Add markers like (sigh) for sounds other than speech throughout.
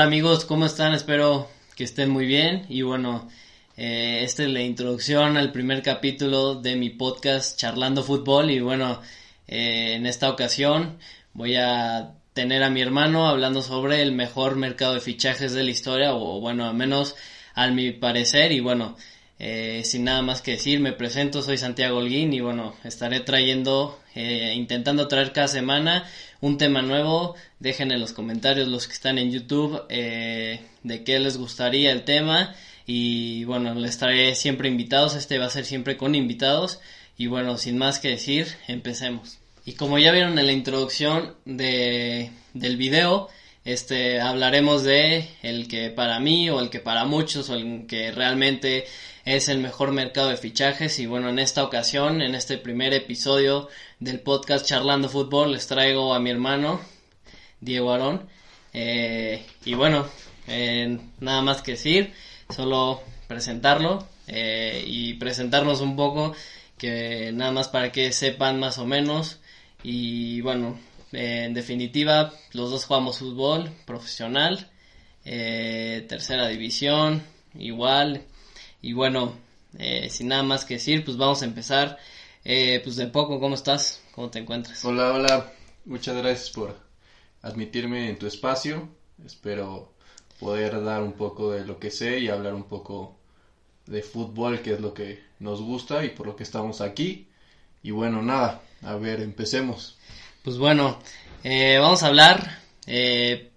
Hola amigos, ¿cómo están? Espero que estén muy bien. Y bueno, eh, esta es la introducción al primer capítulo de mi podcast Charlando Fútbol. Y bueno, eh, en esta ocasión voy a tener a mi hermano hablando sobre el mejor mercado de fichajes de la historia o bueno, al menos al mi parecer. Y bueno, eh, sin nada más que decir, me presento, soy Santiago Holguín y bueno, estaré trayendo, eh, intentando traer cada semana un tema nuevo. Dejen en los comentarios los que están en YouTube eh, de qué les gustaría el tema y bueno, les traeré siempre invitados, este va a ser siempre con invitados y bueno, sin más que decir, empecemos. Y como ya vieron en la introducción de, del video, este hablaremos de el que para mí o el que para muchos o el que realmente es el mejor mercado de fichajes y bueno, en esta ocasión, en este primer episodio del podcast Charlando Fútbol, les traigo a mi hermano, Diego Arón. Eh, y bueno, eh, nada más que decir, solo presentarlo eh, y presentarnos un poco, que nada más para que sepan más o menos. Y bueno, en definitiva, los dos jugamos fútbol profesional, tercera división, igual y bueno, eh, sin nada más que decir, pues vamos a empezar. Eh, pues de poco, ¿cómo estás? ¿Cómo te encuentras? Hola, hola. Muchas gracias por admitirme en tu espacio. Espero poder dar un poco de lo que sé y hablar un poco de fútbol, que es lo que nos gusta y por lo que estamos aquí. Y bueno, nada, a ver, empecemos. Pues bueno, eh, vamos a hablar de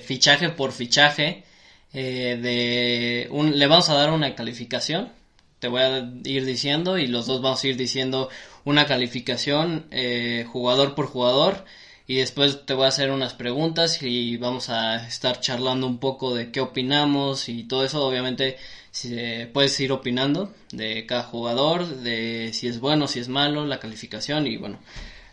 fichaje por fichaje. Eh, de un, le vamos a dar una calificación. Te voy a ir diciendo y los dos vamos a ir diciendo una calificación eh, jugador por jugador y después te voy a hacer unas preguntas y vamos a estar charlando un poco de qué opinamos y todo eso. Obviamente si, puedes ir opinando de cada jugador, de si es bueno, si es malo, la calificación y bueno,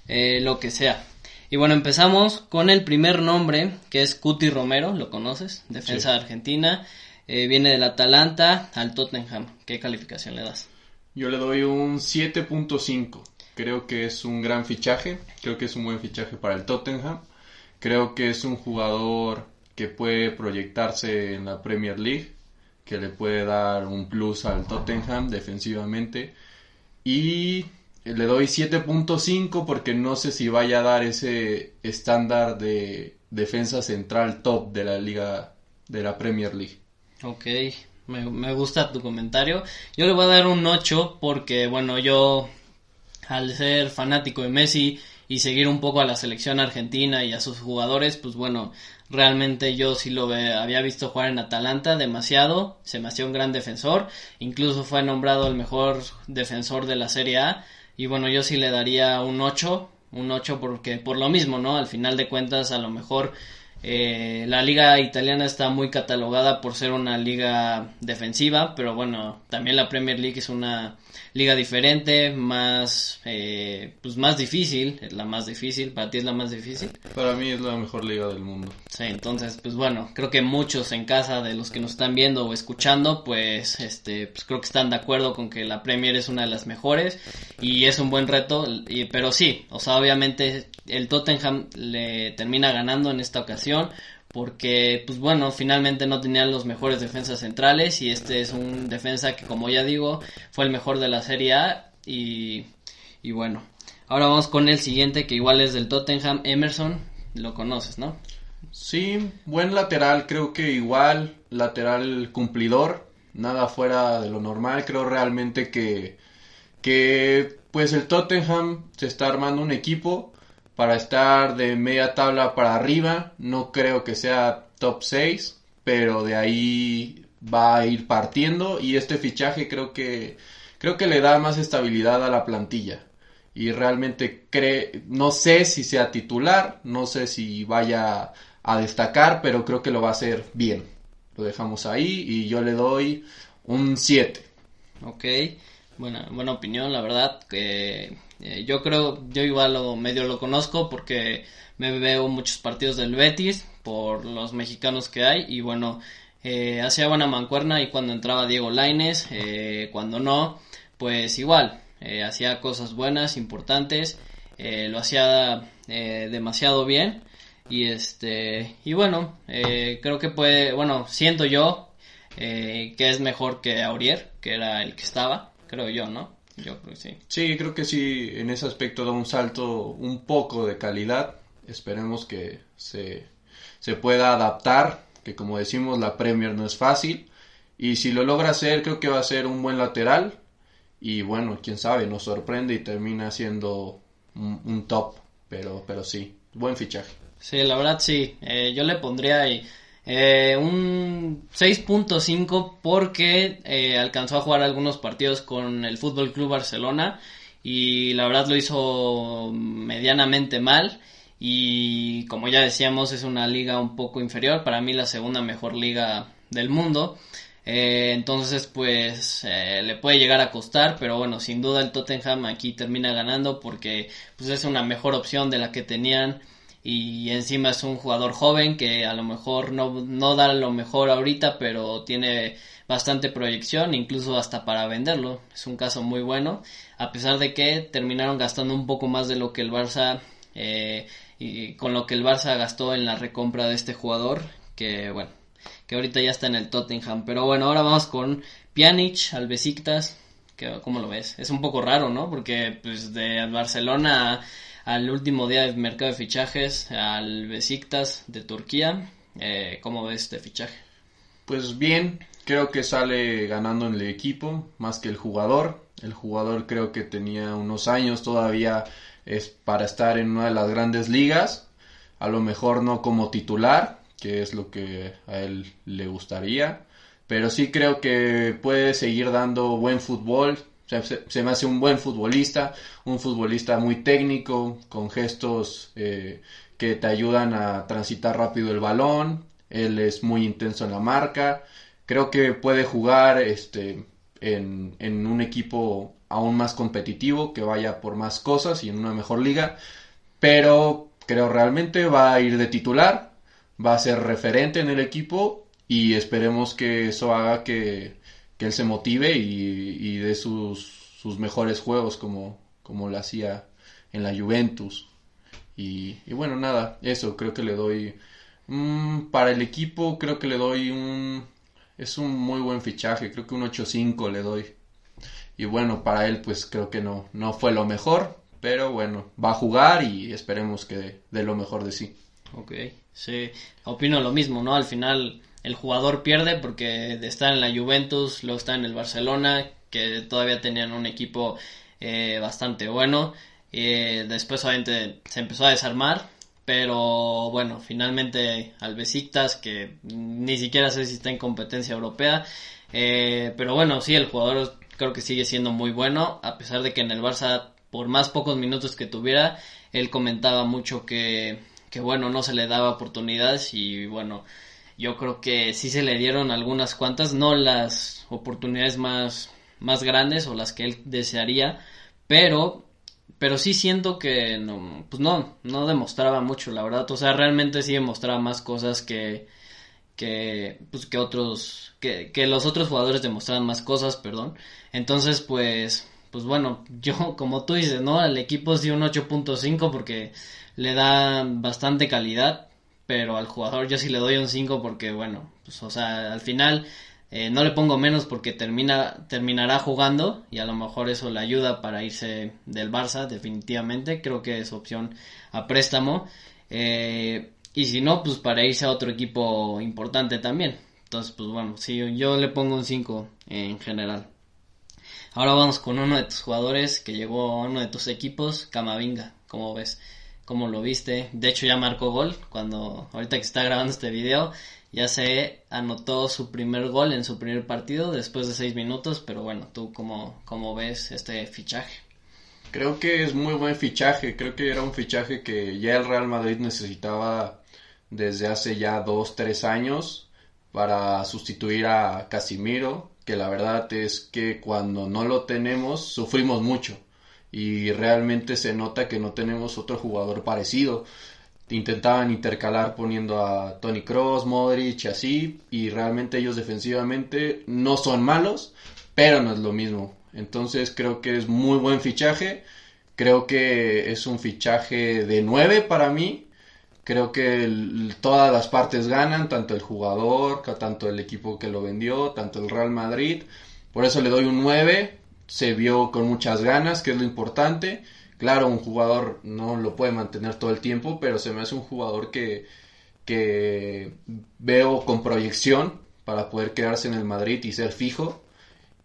eh, lo que sea. Y bueno, empezamos con el primer nombre, que es Cuti Romero, ¿lo conoces? Defensa de Argentina, eh, viene del Atalanta al Tottenham. ¿Qué calificación le das? Yo le doy un 7.5. Creo que es un gran fichaje, creo que es un buen fichaje para el Tottenham. Creo que es un jugador que puede proyectarse en la Premier League, que le puede dar un plus al Tottenham defensivamente. Y le doy 7.5 porque no sé si vaya a dar ese estándar de defensa central top de la liga de la Premier League. Ok, me, gusta tu comentario. Yo le voy a dar un 8 porque, bueno, yo al ser fanático de Messi y seguir un poco a la selección argentina y a sus jugadores, pues bueno, realmente yo sí lo había visto jugar en Atalanta demasiado, se me hacía un gran defensor, incluso fue nombrado el mejor defensor de la Serie A y bueno, yo sí le daría un 8, un 8 porque por lo mismo, ¿no? Al final de cuentas, a lo mejor eh, la liga italiana está muy catalogada por ser una liga defensiva, pero bueno, también la Premier League es una liga diferente, más, eh, pues más difícil, es la más difícil, para ti es la más difícil. Para mí es la mejor liga del mundo. Sí, entonces, pues bueno, creo que muchos en casa de los que nos están viendo o escuchando, pues, este, pues creo que están de acuerdo con que la Premier es una de las mejores y es un buen reto, y, pero sí, o sea, obviamente el Tottenham le termina ganando en esta ocasión porque pues bueno, finalmente no tenían los mejores defensas centrales y este es un defensa que como ya digo fue el mejor de la Serie A y, y bueno, ahora vamos con el siguiente que igual es del Tottenham, Emerson, lo conoces, ¿no? Sí, buen lateral, creo que igual, lateral cumplidor, nada fuera de lo normal, creo realmente que, que pues el Tottenham se está armando un equipo para estar de media tabla para arriba. No creo que sea top 6, pero de ahí va a ir partiendo y este fichaje creo que, creo que le da más estabilidad a la plantilla. Y realmente cree, no sé si sea titular, no sé si vaya a destacar, pero creo que lo va a hacer bien. Lo dejamos ahí y yo le doy un 7. Ok, buena, buena opinión, la verdad. que eh, Yo creo, yo igual lo medio lo conozco porque me veo muchos partidos del Betis por los mexicanos que hay y bueno, eh, hacía buena mancuerna y cuando entraba Diego Laines, eh, cuando no, pues igual, eh, hacía cosas buenas, importantes, eh, lo hacía eh, demasiado bien y este y bueno, creo que puede, bueno, siento yo que es mejor que Aurier, que era el que estaba, creo yo, ¿no? Yo creo que sí. Sí, creo que sí, en ese aspecto da un salto un poco de calidad. Esperemos que se, se pueda adaptar, que como decimos la Premier no es fácil. Y si lo logra hacer, creo que va a ser un buen lateral. Y bueno, quién sabe, nos sorprende y termina siendo un, un top. Pero, pero sí, buen fichaje. Sí, la verdad sí. Eh, yo le pondría ahí eh, un 6.5 porque eh, alcanzó a jugar algunos partidos con el Fútbol Club Barcelona y la verdad lo hizo medianamente mal y como ya decíamos es una liga un poco inferior, para mí la segunda mejor liga del mundo. Eh, entonces, pues eh, le puede llegar a costar, pero bueno, sin duda el Tottenham aquí termina ganando porque pues es una mejor opción de la que tenían y encima es un jugador joven que a lo mejor no, no da lo mejor ahorita, pero tiene bastante proyección, incluso hasta para venderlo. Es un caso muy bueno, a pesar de que terminaron gastando un poco más de lo que el Barça eh, y con lo que el Barça gastó en la recompra de este jugador, que bueno, que ahorita ya está en el Tottenham. Pero bueno, ahora vamos con Pjanic al Besiktas. ¿Cómo lo ves? Es un poco raro, ¿no? Porque pues de Barcelona al último día del mercado de fichajes al Besiktas de Turquía. Eh, ¿Cómo ves este fichaje? Pues bien, creo que sale ganando en el equipo más que el jugador. El jugador creo que tenía unos años todavía es para estar en una de las grandes ligas. A lo mejor no como titular, que es lo que a él le gustaría. Pero sí creo que puede seguir dando buen fútbol. Se, me hace un buen futbolista, un futbolista muy técnico, con gestos eh, que te ayudan a transitar rápido el balón. Él es muy intenso en la marca. Creo que puede jugar este, en, en un equipo aún más competitivo, que vaya por más cosas y en una mejor liga. Pero creo realmente va a ir de titular va a ser referente en el equipo y esperemos que eso haga que, él se motive y, y dé sus, sus, mejores juegos como, como lo hacía en la Juventus. Y, y bueno, nada, eso creo que le doy... Mm, para el equipo creo que le doy un... Es un muy buen fichaje, creo que un 8-5 le doy. Y bueno, para él pues creo que no, no fue lo mejor, pero bueno, va a jugar y esperemos que dé lo mejor de sí. Ok, sí, opino lo mismo, ¿no? Al final el jugador pierde porque está en la Juventus, luego está en el Barcelona, que todavía tenían un equipo eh, bastante bueno. y después obviamente se empezó a desarmar, pero bueno, finalmente al Besiktas, que ni siquiera sé si está en competencia europea, eh, pero bueno, sí, el jugador creo que sigue siendo muy bueno, a pesar de que en el Barça, por más pocos minutos que tuviera, él comentaba mucho que que bueno, no se le daba oportunidades y bueno, yo creo que sí se le dieron algunas cuantas, no las oportunidades más, más grandes o las que él desearía, pero, pero sí siento que no, pues no, no demostraba mucho, la verdad, o sea, realmente sí demostraba más cosas que, que, pues que otros, que, que los otros jugadores demostraban más cosas, perdón, entonces pues, pues bueno, (laughs) yo como tú dices, ¿no? Al equipo sí un 8.5 porque le da bastante calidad, pero al jugador yo sí le doy un 5 porque, bueno, pues, o sea, al final eh, no le pongo menos porque termina, terminará jugando y a lo mejor eso le ayuda para irse del Barça, definitivamente. Creo que es opción a préstamo. Eh, y si no, pues para irse a otro equipo importante también. Entonces, pues bueno, sí, yo le pongo un 5 en general. Ahora vamos con uno de tus jugadores que llegó a uno de tus equipos, Camavinga, como ves cómo lo viste. De hecho ya marcó gol cuando ahorita que está grabando este video ya se anotó su primer gol en su primer partido después de seis minutos, pero bueno, tú cómo, cómo ves este fichaje. Creo que es muy buen fichaje, creo que era un fichaje que ya el Real Madrid necesitaba desde hace ya dos, tres años para sustituir a Casimiro, que la verdad es que cuando no lo tenemos sufrimos mucho y realmente se nota que no tenemos otro jugador parecido. Intentaban intercalar poniendo a Tony Cross, Modric, así, y realmente ellos defensivamente no son malos, pero no es lo mismo. Entonces creo que es muy buen fichaje. Creo que es un fichaje de 9 para mí. Creo que todas las partes ganan, tanto el jugador, tanto el equipo que lo vendió, tanto el Real Madrid. Por eso le doy un 9. Se vio con muchas ganas, que es lo importante. Claro, un jugador no lo puede mantener todo el tiempo, pero se me hace un jugador que, que veo con proyección para poder quedarse en el Madrid y ser fijo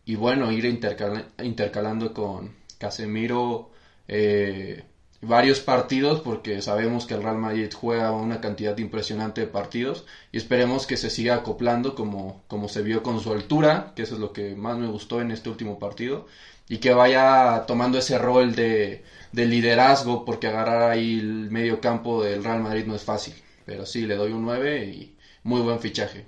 y bueno, ir intercalando con Casemiro eh, varios partidos porque sabemos que el Real Madrid juega una cantidad impresionante de partidos y esperemos que se siga acoplando como, como se vio con su altura, que eso es lo que más me gustó en este último partido y que vaya tomando ese rol de, de liderazgo porque agarrar ahí el medio campo del Real Madrid no es fácil, pero sí, le doy un 9 y muy buen fichaje.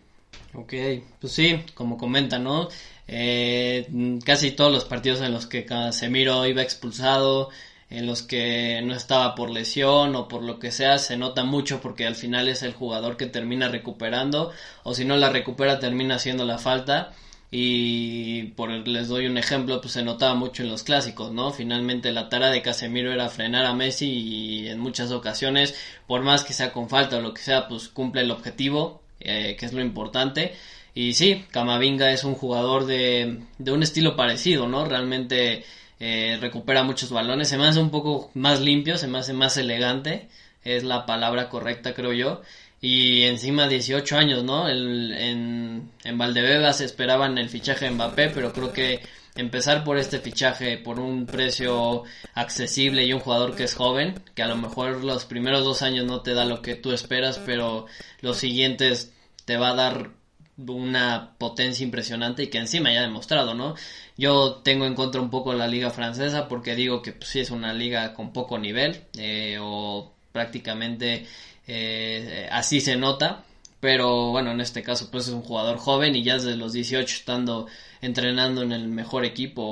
Ok, pues sí, como comenta, ¿no? Eh, casi todos los partidos en los que Casemiro iba expulsado, en los que no estaba por lesión o por lo que sea, se nota mucho porque al final es el jugador que termina recuperando o si no la recupera termina haciendo la falta y por les doy un ejemplo, pues se notaba mucho en los clásicos, ¿no? Finalmente la tara de Casemiro era frenar a Messi y en muchas ocasiones, por más que sea con falta o lo que sea, pues cumple el objetivo, eh, que es lo importante. Y sí, Camavinga es un jugador de, de un estilo parecido, ¿no? Realmente eh, recupera muchos balones, se me hace un poco más limpio, se me hace más elegante, es la palabra correcta creo yo. Y encima 18 años, ¿no? El, en, en Valdebeba se esperaban el fichaje de Mbappé, pero creo que empezar por este fichaje por un precio accesible y un jugador que es joven, que a lo mejor los primeros dos años no te da lo que tú esperas, pero los siguientes te va a dar una potencia impresionante y que encima ya ha demostrado, ¿no? Yo tengo en contra un poco la liga francesa porque digo que pues, sí es una liga con poco nivel eh, o prácticamente eh, así se nota, pero bueno, en este caso pues es un jugador joven y ya desde los 18 estando entrenando en el mejor equipo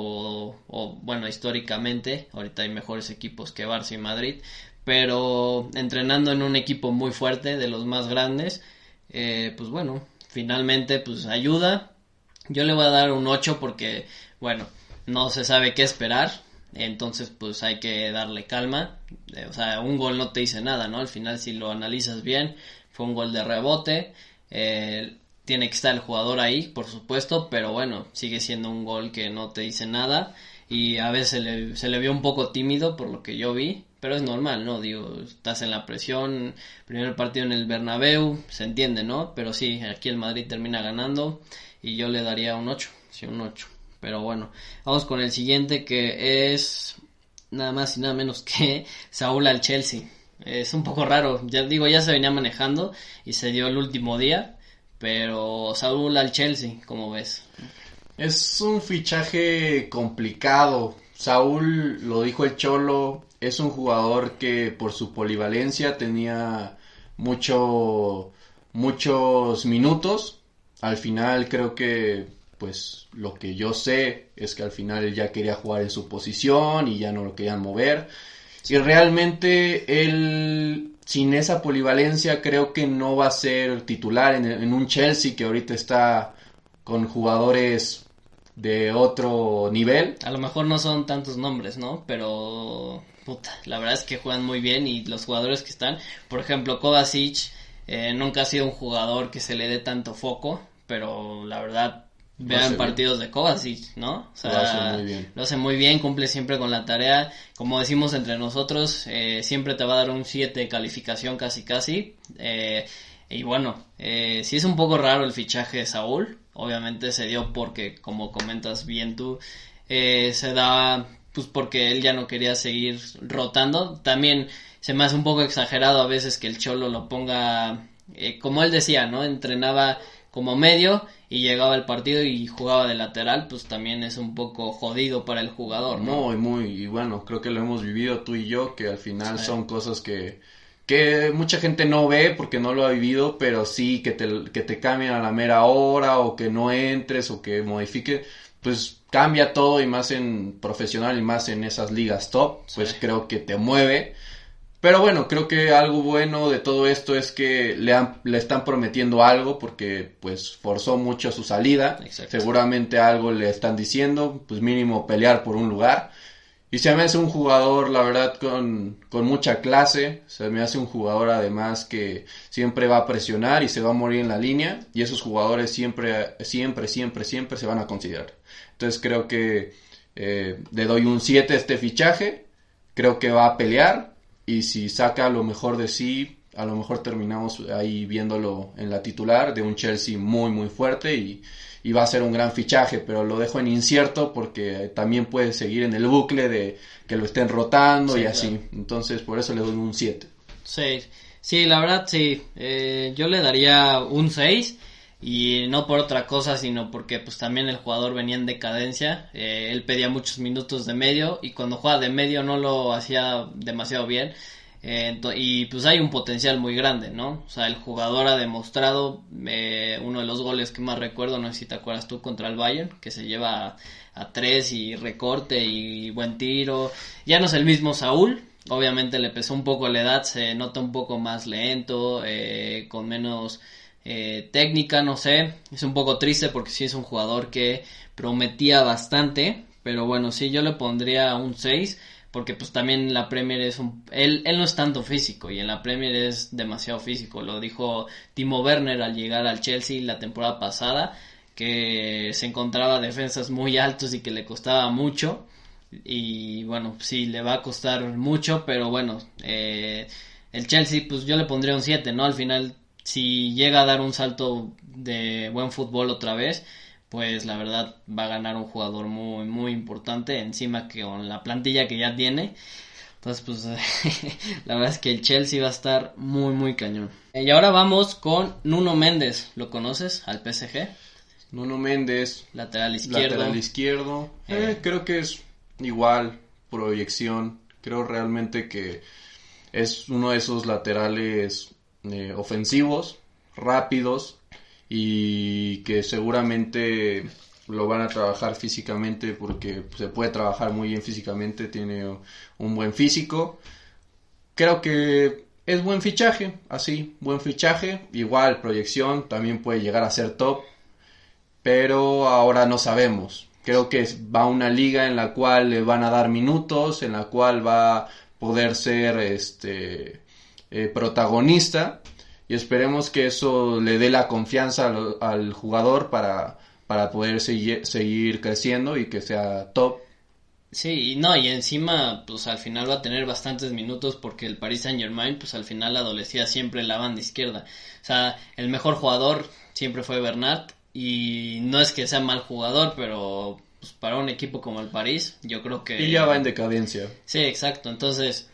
o, bueno, históricamente, ahorita hay mejores equipos que Barça y Madrid, pero entrenando en un equipo muy fuerte, de los más grandes, eh, pues bueno, finalmente pues ayuda. Yo le voy a dar un 8 porque, bueno, no se sabe qué esperar. Entonces, pues hay que darle calma. Eh, o sea, un gol no te dice nada, ¿no? Al final, si lo analizas bien, fue un gol de rebote. Eh, tiene que estar el jugador ahí, por supuesto, pero bueno, sigue siendo un gol que no te dice nada. Y a veces se le, se le vio un poco tímido por lo que yo vi pero es normal, ¿no? Digo, estás en la presión, primer partido en el Bernabéu, se entiende, ¿no? Pero sí, aquí el Madrid termina ganando y yo le daría un 8, sí, un 8. Pero bueno, vamos con el siguiente que es nada más y nada menos que (laughs) Saúl al Chelsea. Es un poco raro, ya digo, ya se venía manejando y se dio el último día, pero Saúl al Chelsea, ¿cómo ves? Es un fichaje complicado. Saúl, lo dijo el Cholo, es un jugador que por su polivalencia tenía mucho, muchos minutos. Al final creo que pues lo que yo sé es que al final ya quería jugar en su posición y ya no lo querían mover. Y realmente él sin esa polivalencia creo que no va a ser titular en, en un Chelsea que ahorita está con jugadores de otro nivel. A lo mejor no son tantos nombres, ¿no? Pero puta, la verdad es que juegan muy bien y los jugadores que están, por ejemplo, Kovacic eh, nunca ha sido un jugador que se le dé tanto foco, pero la verdad vean partidos de Kovacic, ¿no? O sea, lo hace muy bien. Lo hace muy bien, cumple siempre con la tarea. Como decimos entre nosotros, eh, siempre te va a dar un 7 de calificación casi casi. Eh, y bueno, eh, sí es un poco raro el fichaje de Saúl. Obviamente se dio porque, como comentas bien tú, se da pues porque él ya no quería seguir rotando. También se me hace un poco exagerado a veces que el Cholo lo ponga eh, como él decía, ¿no? Entrenaba como medio y llegaba al partido y jugaba de lateral, pues también es un poco jodido para el jugador, ¿no? Muy, muy, y bueno, creo que lo hemos vivido tú y yo, que al final son cosas que, que mucha gente no ve porque no lo ha vivido, pero sí que te, que te cambien a la mera hora o que no entres o que modifique, pues cambia todo y más en profesional y más en esas ligas top, pues creo que te mueve. Pero bueno, creo que algo bueno de todo esto es que le, han, le están prometiendo algo porque pues forzó mucho su salida. Seguramente algo le están diciendo, pues mínimo pelear por un lugar. Y se me hace un jugador, la verdad, con, con mucha clase. Se me hace un jugador además que siempre va a presionar y se va a morir en la línea. Y esos jugadores siempre, siempre, siempre, siempre se van a considerar. Entonces creo que eh, le doy un 7 a este fichaje. Creo que va a pelear. Y si saca lo mejor de sí, a lo mejor terminamos ahí viéndolo en la titular de un Chelsea muy, muy fuerte. Y, y va a ser un gran fichaje, pero lo dejo en incierto porque también puede seguir en el bucle de que lo estén rotando y así. Entonces, por eso le doy un 7. Sí, sí, la verdad sí. Eh, yo le daría un 6 y no por otra cosa, sino porque pues también el jugador venía en decadencia. Eh, él pedía muchos minutos de medio y cuando juega de medio no lo hacía demasiado bien. Eh, y pues hay un potencial muy grande, ¿no? O sea, el jugador ha demostrado eh, uno de los goles que más recuerdo, no sé si te acuerdas tú, contra el Bayern, que se lleva a, tres y recorte y buen tiro. Ya no es el mismo Saúl, obviamente le pesó un poco la edad, se nota un poco más lento, eh, con menos técnica, no sé. Es un poco triste porque sí es un jugador que prometía bastante, pero bueno, sí yo le pondría un 6 porque pues también la Premier es un... Él, él no es tanto físico y en la Premier es demasiado físico. Lo dijo Timo Werner al llegar al Chelsea la temporada pasada, que se encontraba defensas muy altos y que le costaba mucho. Y bueno, sí, le va a costar mucho, pero bueno, eh, el Chelsea pues yo le pondría un 7, ¿no? Al final, si llega a dar un salto de buen fútbol otra vez, pues la verdad va a ganar un jugador muy, muy importante, encima que con la plantilla que ya tiene. Entonces, pues (laughs) la verdad es que el Chelsea va a estar muy, muy cañón. Y ahora vamos con Nuno Méndez. ¿Lo conoces al PSG? Nuno Méndez. Lateral izquierdo. Lateral izquierdo. Eh, eh, creo que es igual, proyección. Creo realmente que es uno de esos laterales eh, ofensivos, rápidos, y que seguramente lo van a trabajar físicamente porque se puede trabajar muy bien físicamente, tiene un buen físico. Creo que es buen fichaje, así, buen fichaje. Igual, proyección, también puede llegar a ser top, pero ahora no sabemos. Creo que va a una liga en la cual le van a dar minutos, en la cual va a poder ser este eh, protagonista y esperemos que eso le dé la confianza al, jugador para, para poder seguir, seguir creciendo y que sea top. Sí, y no, y encima, pues al final va a tener bastantes minutos porque el Paris Saint Germain, pues al final adolecía siempre la banda izquierda. O sea, el mejor jugador siempre fue Bernat y no es que sea mal jugador, pero pues, para un equipo como el París, yo creo que... Y ya va en decadencia. Sí, exacto. Entonces,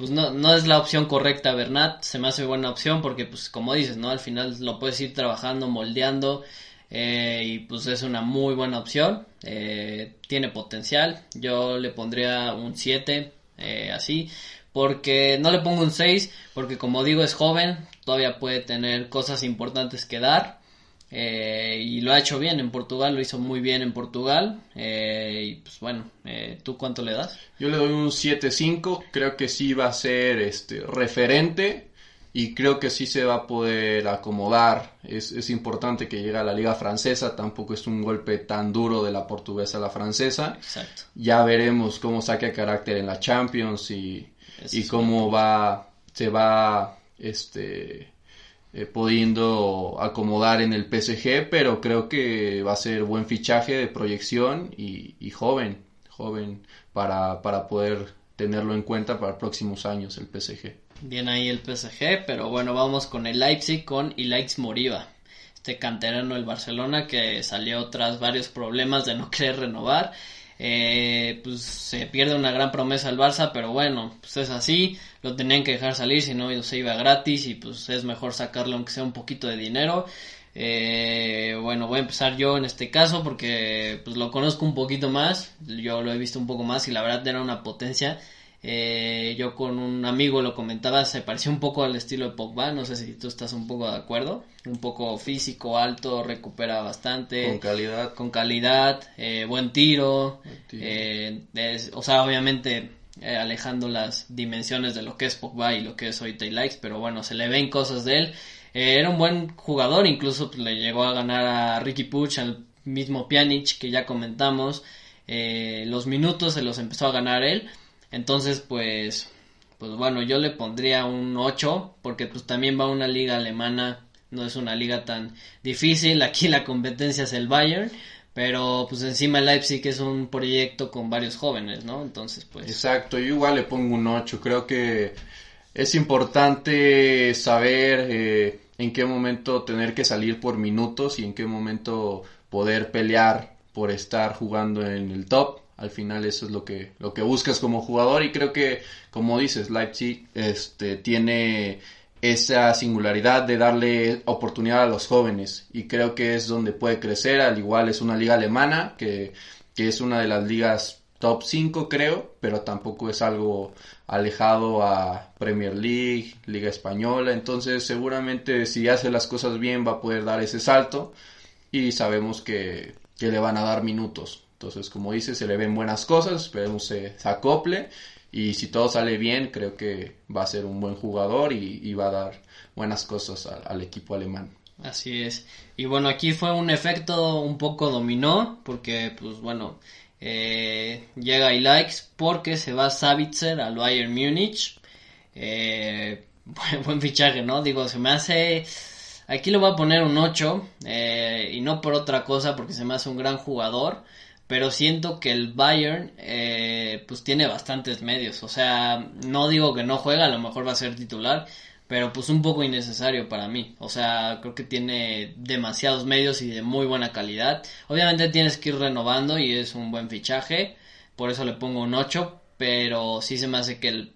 pues no, no es la opción correcta Bernat, se me hace buena opción porque pues como dices, ¿no? Al final lo puedes ir trabajando, moldeando eh, y pues es una muy buena opción, eh, tiene potencial, yo le pondría un 7 eh, así, porque no le pongo un 6 porque como digo es joven, todavía puede tener cosas importantes que dar, eh, y lo ha hecho bien en Portugal, lo hizo muy bien en Portugal. Eh, y pues bueno, eh, ¿tú cuánto le das? Yo le doy un 7-5, creo que sí va a ser este referente y creo que sí se va a poder acomodar. Es, es importante que llegue a la liga francesa, tampoco es un golpe tan duro de la portuguesa a la francesa. Exacto. Ya veremos cómo saque carácter en la Champions y, y cómo va, se va este eh, acomodar en el PSG, pero creo que va a ser buen fichaje de proyección y, joven, joven para, para poder tenerlo en cuenta para próximos años el PSG. Bien ahí el PSG, pero bueno, vamos con el Leipzig con Ilaix Moriba, este canterano del Barcelona que salió tras varios problemas de no querer renovar. Eh, pues se pierde una gran promesa al Barça, pero bueno, pues es así, lo tenían que dejar salir, si no se iba gratis y pues es mejor sacarle aunque sea un poquito de dinero. Eh, bueno, voy a empezar yo en este caso porque pues lo conozco un poquito más, yo lo he visto un poco más y la verdad era una potencia. Eh, yo con un amigo lo comentaba, se parecía un poco al estilo de Pogba, no sé si tú estás un poco de acuerdo, un poco físico, alto, recupera bastante. Con calidad. Con calidad, eh, buen tiro, eh, o sea, obviamente eh, alejando las dimensiones de lo que es Pogba y lo que es hoy Likes, pero bueno, se le ven cosas de él. era un buen jugador, incluso pues, le llegó a ganar a Ricky Puch, al mismo Pjanic que ya comentamos. los minutos se los empezó a ganar él entonces, pues, pues bueno, yo le pondría un 8, porque pues también va una liga alemana, no es una liga tan difícil, (laughs) aquí la competencia es el Bayern, pero pues encima el Leipzig es un proyecto con varios jóvenes, ¿no? Entonces, pues... Exacto, yo igual le pongo un 8, creo que es importante saber eh, en qué momento tener que salir por minutos y en qué momento poder pelear por estar jugando en el top al final eso es lo que, lo que buscas como jugador. Y creo que, como dices, Leipzig este, tiene esa singularidad de darle oportunidad a los jóvenes. Y creo que es donde puede crecer, al igual es una liga alemana que, que es una de las ligas top 5 creo, pero tampoco es algo alejado a Premier League, Liga Española, entonces seguramente si hace las cosas bien va a poder dar ese salto. Y sabemos que, que le van a dar minutos. Entonces, como dice, se le ven buenas cosas, esperemos se, se acople y si todo sale bien, creo que va a ser un buen jugador y, va a dar buenas cosas al, equipo alemán. Así es. Y bueno, aquí fue un efecto un poco dominó, porque pues bueno, eh, llega likes porque se va Savitzer al Bayern Múnich. Eh, (laughs) buen, fichaje, ¿no? Digo, se me hace... Aquí le voy a poner un 8 eh, y no por otra cosa, porque se me hace un gran jugador pero siento que el Bayern eh, pues tiene bastantes medios, o sea, no digo que no juega, a lo mejor va a ser titular, pero pues un poco innecesario para mí, o sea, creo que tiene demasiados medios y de muy buena calidad, obviamente tienes que ir renovando y es un buen fichaje, por eso le pongo un 8, pero sí se me hace que el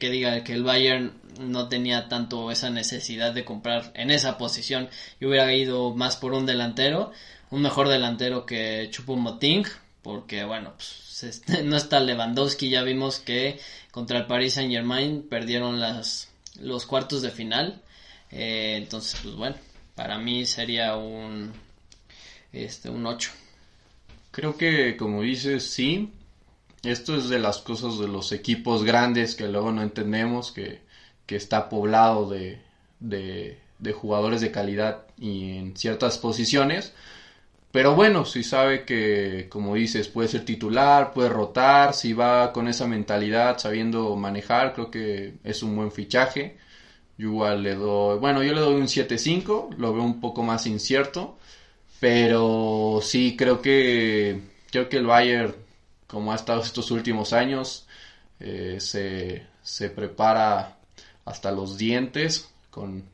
que diga que el Bayern no tenía tanto esa necesidad de comprar en esa posición, yo hubiera ido más por un delantero, un mejor delantero que Chupomoting, porque bueno, pues, (laughs) no está Lewandowski, ya vimos que contra el Paris Saint Germain perdieron las, los cuartos de final, eh, entonces pues bueno, para mí sería un, este, un 8. Creo que como dices, sí, esto es de las cosas de los equipos grandes que luego no entendemos, que, que está poblado de, de, de jugadores de calidad y en ciertas posiciones, pero bueno, si sabe que, como dices, puede ser titular, puede rotar, si va con esa mentalidad, sabiendo manejar, creo que es un buen fichaje. Yo igual le doy, bueno, yo le doy un 7-5, lo veo un poco más incierto, pero sí creo que, creo que el Bayern, como ha estado estos últimos años, eh, se, se prepara hasta los dientes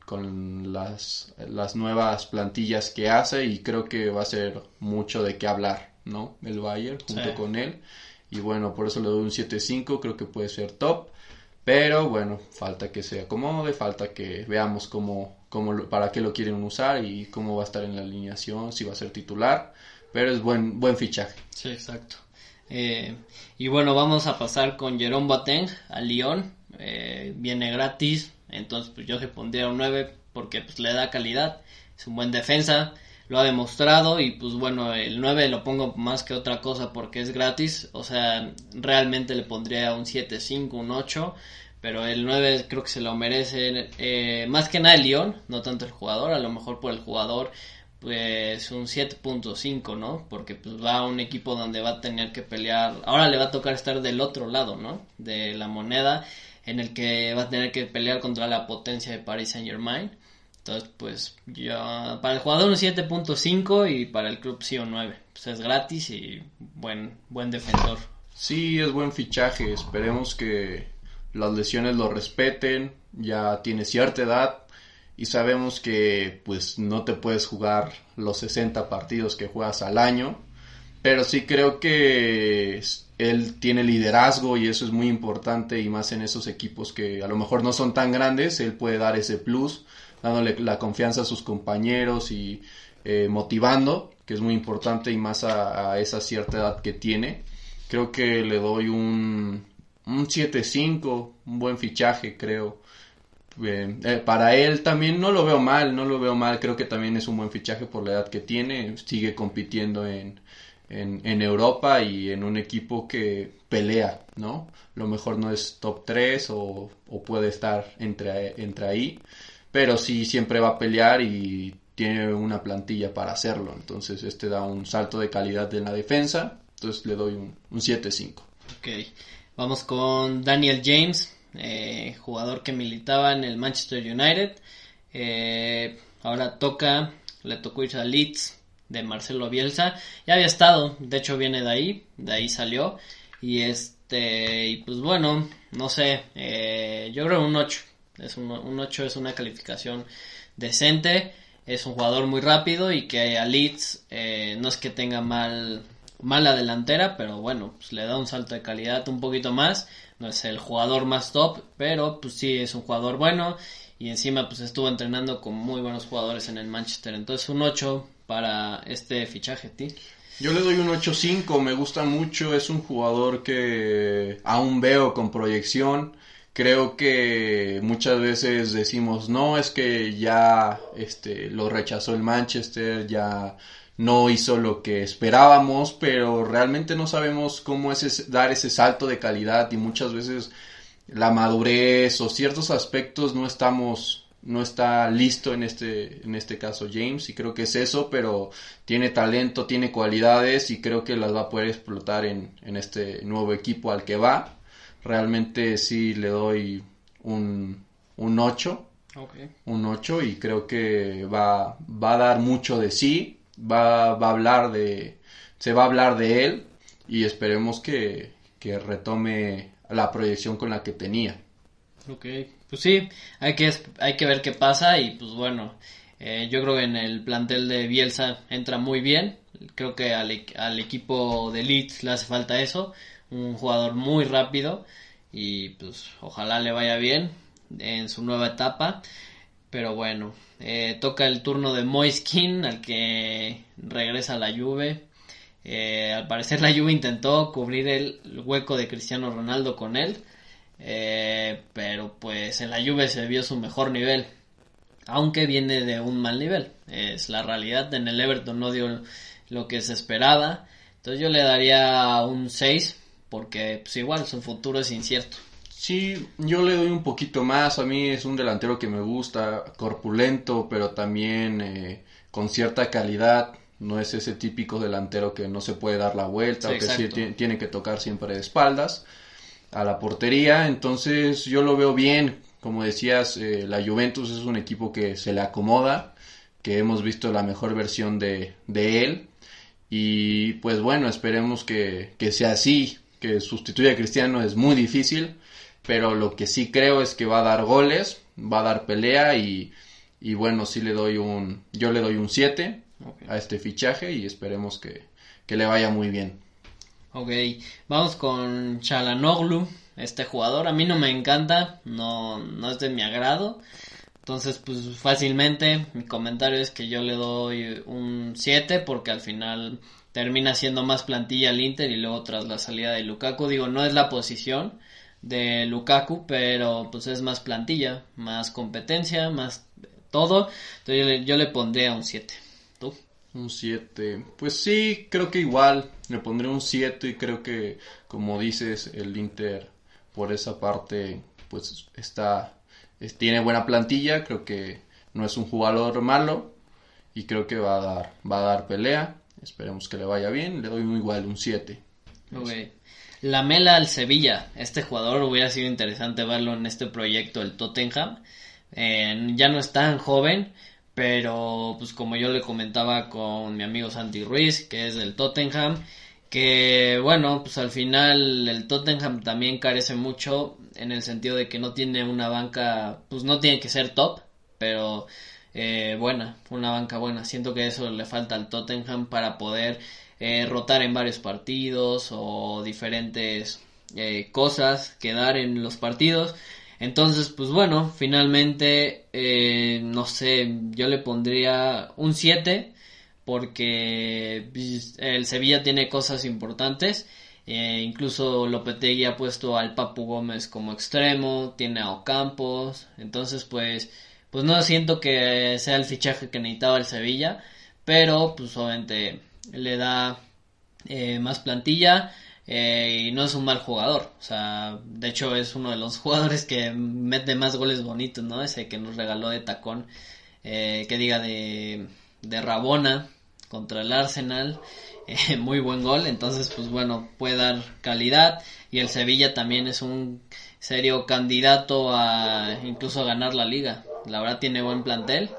con, las, las, nuevas plantillas que hace y creo que va a ser mucho de qué hablar, ¿no? El Bayern junto con él. Y bueno, por eso le doy un 7-5, creo que puede ser top. Pero bueno, falta que se acomode, falta que veamos cómo, cómo, para qué lo quieren usar y cómo va a estar en la alineación, si va a ser titular. Pero es buen, buen fichaje. Sí, exacto. Eh, y bueno, vamos a pasar con Jerome Boateng a Lyon. Eh, viene gratis, entonces, pues yo se pondría un 9 porque pues le da calidad, es un buen defensa, lo ha demostrado y pues bueno, el 9 lo pongo más que otra cosa porque es gratis, o sea, realmente le pondría un 7, 5, un 8, pero el 9 creo que se lo merece eh, más que nada el Lyon, no tanto el jugador, a lo mejor por el jugador pues un 7.5, ¿no? Porque pues va a un equipo donde va a tener que pelear, ahora le va a tocar estar del otro lado, ¿no? De la moneda en el que va a tener que pelear contra la potencia de Paris Saint Germain. Entonces, pues ya para el jugador un 7.5 y para el club sí un 9. Pues es gratis y buen, buen defensor. Sí, es buen fichaje. Esperemos que las lesiones lo respeten. Ya tiene cierta edad y sabemos que pues no te puedes jugar los 60 partidos que juegas al año. pero sí creo que él tiene liderazgo y eso es muy importante y más en esos equipos que a lo mejor no son tan grandes, él puede dar ese plus, dándole la confianza a sus compañeros y eh, motivando, que es muy importante y más a, esa cierta edad que tiene. Creo que le doy un, un 7-5, un buen fichaje, creo. Eh, para él también no lo veo mal, no lo veo mal, creo que también es un buen fichaje por la edad que tiene, sigue compitiendo en, en, Europa y en un equipo que pelea, ¿no? Lo mejor no es top 3 o, puede estar entre, entre ahí, pero sí siempre va a pelear y tiene una plantilla para hacerlo, entonces este da un salto de calidad en la defensa, entonces le doy un, un 7-5. Ok, vamos con Daniel James, eh, jugador que militaba en el Manchester United, eh, ahora toca, le tocó ir a Leeds, de Marcelo Bielsa. Ya había estado, de hecho viene de ahí, de ahí salió. Y este, y pues bueno, no sé, eh, yo creo un 8. Es un, 8 es una calificación decente. Es un jugador muy rápido y que a Leeds eh, no es que tenga mal mala delantera, pero bueno, pues le da un salto de calidad un poquito más. No es el jugador más top, pero pues sí es un jugador bueno y encima pues estuvo entrenando con muy buenos jugadores en el Manchester. Entonces un 8 para este fichaje, ti. Yo le doy un 8-5, me gusta mucho, es un jugador que aún veo con proyección. Creo que muchas veces decimos, no, es que ya este, lo rechazó el Manchester, ya no hizo lo que esperábamos, pero realmente no sabemos cómo es dar ese salto de calidad y muchas veces la madurez o ciertos aspectos no estamos no está listo en este, en este caso James y creo que es eso, pero tiene talento, tiene cualidades y creo que las va a poder explotar en, en este nuevo equipo al que va. Realmente sí le doy un, un 8. Un 8 y creo que va, va a dar mucho de sí, va, va a hablar de, se va a hablar de él y esperemos que, que retome la proyección con la que tenía. Ok, pues sí, hay que, hay que ver qué pasa y pues bueno, eh, yo creo que en el plantel de Bielsa entra muy bien, creo que al, al equipo de Leeds le hace falta eso, un jugador muy rápido y pues ojalá le vaya bien en su nueva etapa, pero bueno, eh, toca el turno de Moiskin al que regresa la Juve. Eh, al parecer la Juve intentó cubrir el hueco de Cristiano Ronaldo con él, eh, pero pues en la Juve se vio su mejor nivel. Aunque viene de un mal nivel. Es la realidad. En el Everton no dio lo que se esperaba. Entonces yo le daría un 6. Porque pues igual su futuro es incierto. Sí, yo le doy un poquito más. A mí es un delantero que me gusta, corpulento, pero también eh, con cierta calidad. No es ese típico delantero que no se puede dar la vuelta o que tiene que tocar siempre de espaldas a la portería. Entonces yo lo veo bien. Como decías, eh, la Juventus es un equipo que se le acomoda, que hemos visto la mejor versión de, de él. Y pues bueno, esperemos que, que sea así, que sustituya a Cristiano es muy difícil, pero lo que sí creo es que va a dar goles, va a dar pelea y, y bueno, sí le doy un, yo le doy un 7 a este fichaje y esperemos que, que le vaya muy bien. Ok, vamos con Chalanoglu, este jugador. A mí no me encanta, no, no es de mi agrado. Entonces, pues fácilmente mi comentario es que yo le doy un 7 porque al final termina siendo más plantilla al Inter y luego tras la salida de Lukaku, digo, no es la posición de Lukaku, pero pues es más plantilla, más competencia, más todo. Entonces yo le, yo le pondré a un 7. Un 7. Pues sí, creo que igual. Le pondré un 7 y creo que, como dices, el Inter por esa parte, pues está, tiene buena plantilla. Creo que no es un jugador malo y creo que va a dar, va a dar pelea. Esperemos que le vaya bien. Le doy igual un 7. La Mela al Sevilla. Este jugador hubiera sido interesante verlo en este proyecto, el Tottenham. Eh, ya no es tan joven, pero pues como yo le comentaba con mi amigo Santi Ruiz, que es del Tottenham, que bueno, pues al final el Tottenham también carece mucho en el sentido de que no tiene una banca, pues no tiene que ser top, pero eh, buena, una banca buena. Siento que eso le falta al Tottenham para poder eh, rotar en varios partidos o diferentes eh, cosas que dar en los partidos. Entonces, pues bueno, finalmente, eh, no sé, yo le pondría un 7 porque pues, el Sevilla tiene cosas importantes. Eh, incluso Lopetegui ha puesto al Papu Gómez como extremo, tiene a Ocampos, entonces pues, pues no siento que sea el fichaje que necesitaba el Sevilla, pero pues obviamente le da eh, más plantilla eh, y no es un mal jugador. O sea, de hecho es uno de los (laughs) jugadores que mete más goles bonitos, ¿no? Ese que nos regaló de tacón, eh, que diga de, de Rabona contra el Arsenal. (laughs) Eh, muy buen gol, entonces pues bueno, puede dar calidad y el Sevilla también es un serio candidato a incluso a ganar la liga. La verdad tiene buen plantel,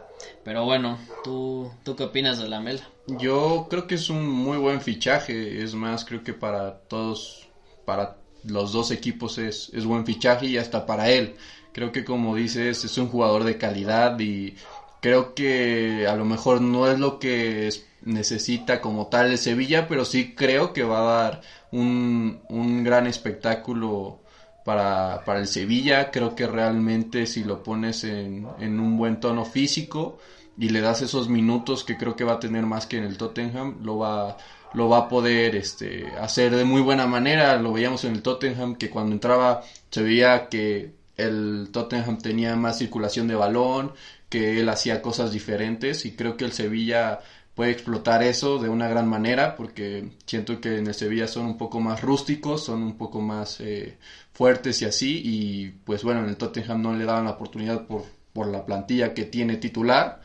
pero bueno, ¿tú, tú qué opinas de la Mela? Yo creo que es un muy buen fichaje, es más, creo que para todos, para los dos equipos es, es buen fichaje y hasta para él. Creo que como dices, es un jugador de calidad y creo que a lo mejor no es lo que necesita como tal el Sevilla, pero sí creo que va a dar un, un gran espectáculo para, para el Sevilla. Creo que realmente si lo pones en, en un buen tono físico, y le das esos minutos que creo que va a tener más que en el Tottenham, lo va, lo va a poder este, hacer de muy buena manera. Lo veíamos en el Tottenham que cuando entraba se veía que el Tottenham tenía más circulación de balón, que él hacía cosas diferentes y creo que el Sevilla puede explotar eso de una gran manera porque siento que en el Sevilla son un poco más rústicos, son un poco más eh, fuertes y así y pues bueno en el Tottenham no le daban la oportunidad por, por la plantilla que tiene titular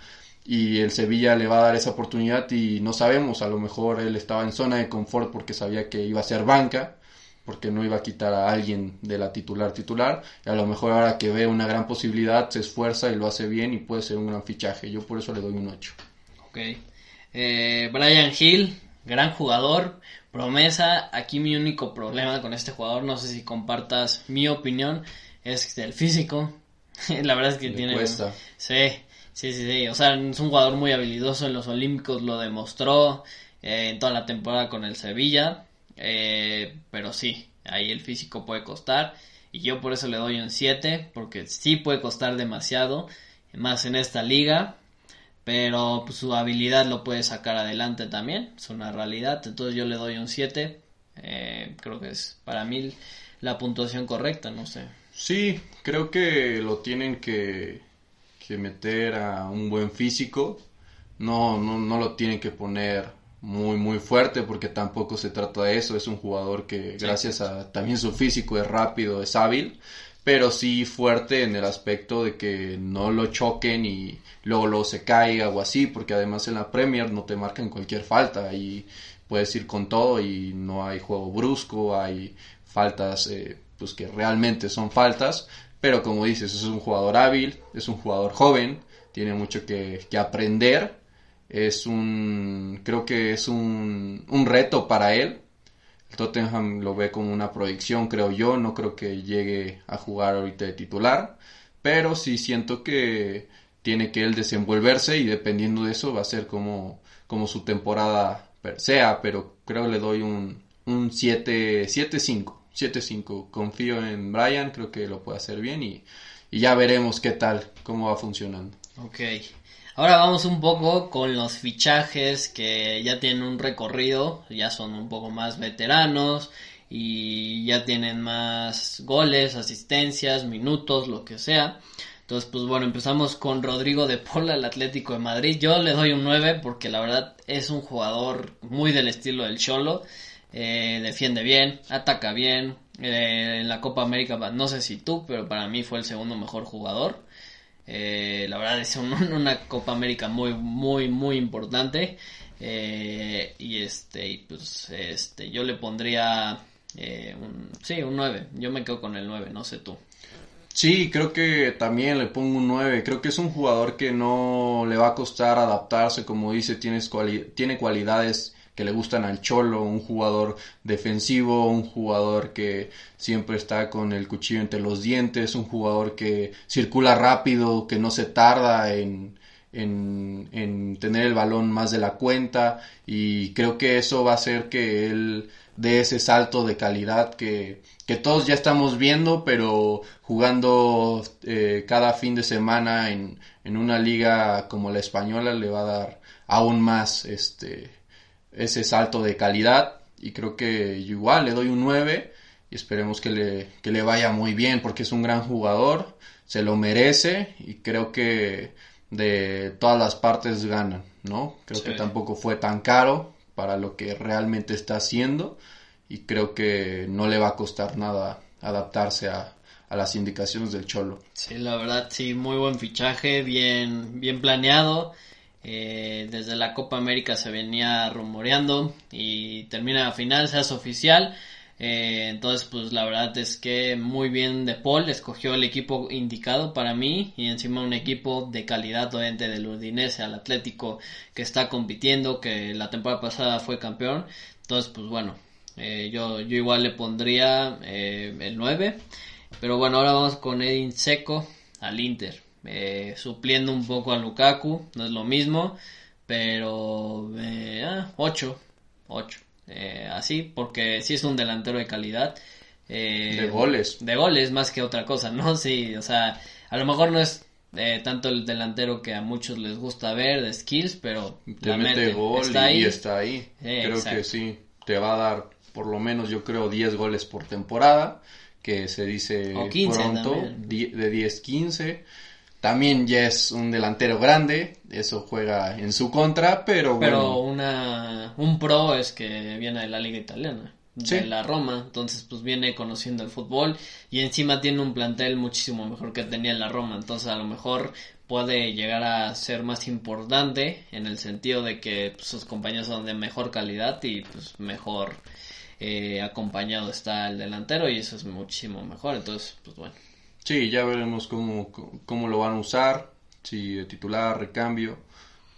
y el Sevilla le va a dar esa oportunidad y no sabemos, a lo mejor él estaba en zona de confort porque sabía que iba a ser banca, porque no iba a quitar a alguien de la titular titular, y a lo mejor ahora que ve una gran posibilidad se esfuerza y lo hace bien y puede ser un gran fichaje, yo por eso le doy un 8. Ok, eh, Brian Hill, gran jugador, promesa, aquí mi único problema con este jugador, no sé si compartas mi opinión, es el físico, (laughs) la verdad es que tiene... Cuesta. Sí, Sí, sí, sí. O sea, es un jugador muy habilidoso en los Olímpicos, lo demostró eh, en toda la temporada con el Sevilla. Eh, pero sí, ahí el físico puede costar. Y yo por eso le doy un 7, porque sí puede costar demasiado, más en esta liga. Pero pues, su habilidad lo puede sacar adelante también, es una realidad. Entonces yo le doy un 7. Eh, creo que es para mí la puntuación correcta, no sé. Sí, creo que lo tienen que que meter a un buen físico. No, no, no lo tienen que poner muy, muy fuerte porque tampoco se trata de eso. Es un jugador que gracias a también su físico es rápido, es hábil, pero sí fuerte en el aspecto de que no lo choquen y luego, luego se caiga o así, porque además en la Premier no te marcan cualquier falta y puedes ir con todo y no hay juego brusco, hay faltas eh, pues que realmente son faltas, pero como dices, es un jugador hábil, es un jugador joven, tiene mucho que, aprender. Es un, creo que es un, un reto para él. El Tottenham lo ve como una proyección, creo yo. No creo que llegue a jugar ahorita de titular. Pero sí siento que tiene que él desenvolverse y dependiendo de eso va a ser como, como su temporada sea. Pero creo que le doy un, un 7-5. 7-5. Confío en Brian, creo que lo puede hacer bien y, ya veremos qué tal, cómo va funcionando. Ok. Ahora vamos un poco con los fichajes que ya tienen un recorrido, ya son un poco más veteranos y ya tienen más goles, asistencias, minutos, lo que sea. Entonces, pues bueno, empezamos con Rodrigo de Pola, el Atlético de Madrid. Yo le doy un 9 porque la verdad es un jugador muy del estilo del Cholo. Eh, defiende bien, ataca bien. Eh, en la Copa América, no sé si tú, pero para mí fue el segundo mejor jugador. Eh, la verdad es (laughs) una Copa América muy, muy, muy importante. y este, pues, este, yo le pondría un, sí, un 9. Yo me quedo con el 9, no sé tú. Sí, creo que también le pongo un 9. Creo que es un jugador que no le va a costar adaptarse, como dice, tiene cualidades que le gustan al Cholo, un jugador defensivo, un jugador que siempre está con el cuchillo entre los dientes, un jugador que circula rápido, que no se tarda en, en, en, tener el balón más de la cuenta y creo que eso va a hacer que él dé ese salto de calidad que, que todos ya estamos viendo, pero jugando eh, cada fin de semana en, en, una liga como la española le va a dar aún más este, ese salto de calidad y creo que igual le doy un 9 y esperemos que le, que le vaya muy bien porque es un gran jugador, se lo merece y creo que de todas las partes ganan, ¿no? Creo que tampoco fue tan caro para lo que realmente está haciendo y creo que no le va a costar nada adaptarse a, a las indicaciones del Cholo. Sí, la verdad, sí, muy buen fichaje, bien, bien planeado. Eh, desde la Copa América se venía rumoreando y termina la final, se hace oficial. Eh, entonces, pues la verdad es que muy bien de Paul, escogió el equipo indicado para mí y encima un equipo de calidad obviamente del Udinese al Atlético que está compitiendo, que la temporada pasada fue campeón. Entonces, pues bueno, eh, yo, yo igual le pondría el 9. Pero bueno, ahora vamos con Edin Seco al Inter, supliendo un poco a Lukaku, no es lo mismo, pero 8, 8. Eh, así, porque sí es un delantero de calidad. Eh, de goles. De goles más que otra cosa, (laughs) ¿no? Sí, o sea, a lo mejor no es eh, tanto el delantero que a muchos les gusta ver de skills, pero te mete gol está ahí. y está ahí. creo que sí, te va a dar por lo menos yo creo 10 goles por temporada, que se dice pronto, de 10 15 también ya es un delantero grande, eso juega en su contra, pero Pero una, un pro es que viene de la liga italiana, de la Roma, entonces pues viene conociendo el fútbol y encima tiene un plantel muchísimo mejor que tenía en la Roma, entonces a lo mejor puede llegar a ser más importante en el sentido de que pues, sus compañeros son de mejor calidad y pues mejor eh, acompañado está el delantero y eso es muchísimo mejor, entonces pues bueno. Sí, ya veremos cómo, cómo lo van a usar, si de titular, recambio.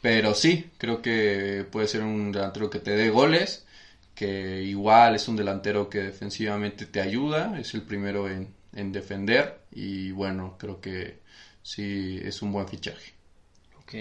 Pero sí, creo que puede ser un delantero que te dé goles, que igual es un delantero que defensivamente te ayuda, es el primero en, en defender y bueno, creo que sí es un buen fichaje. Ok,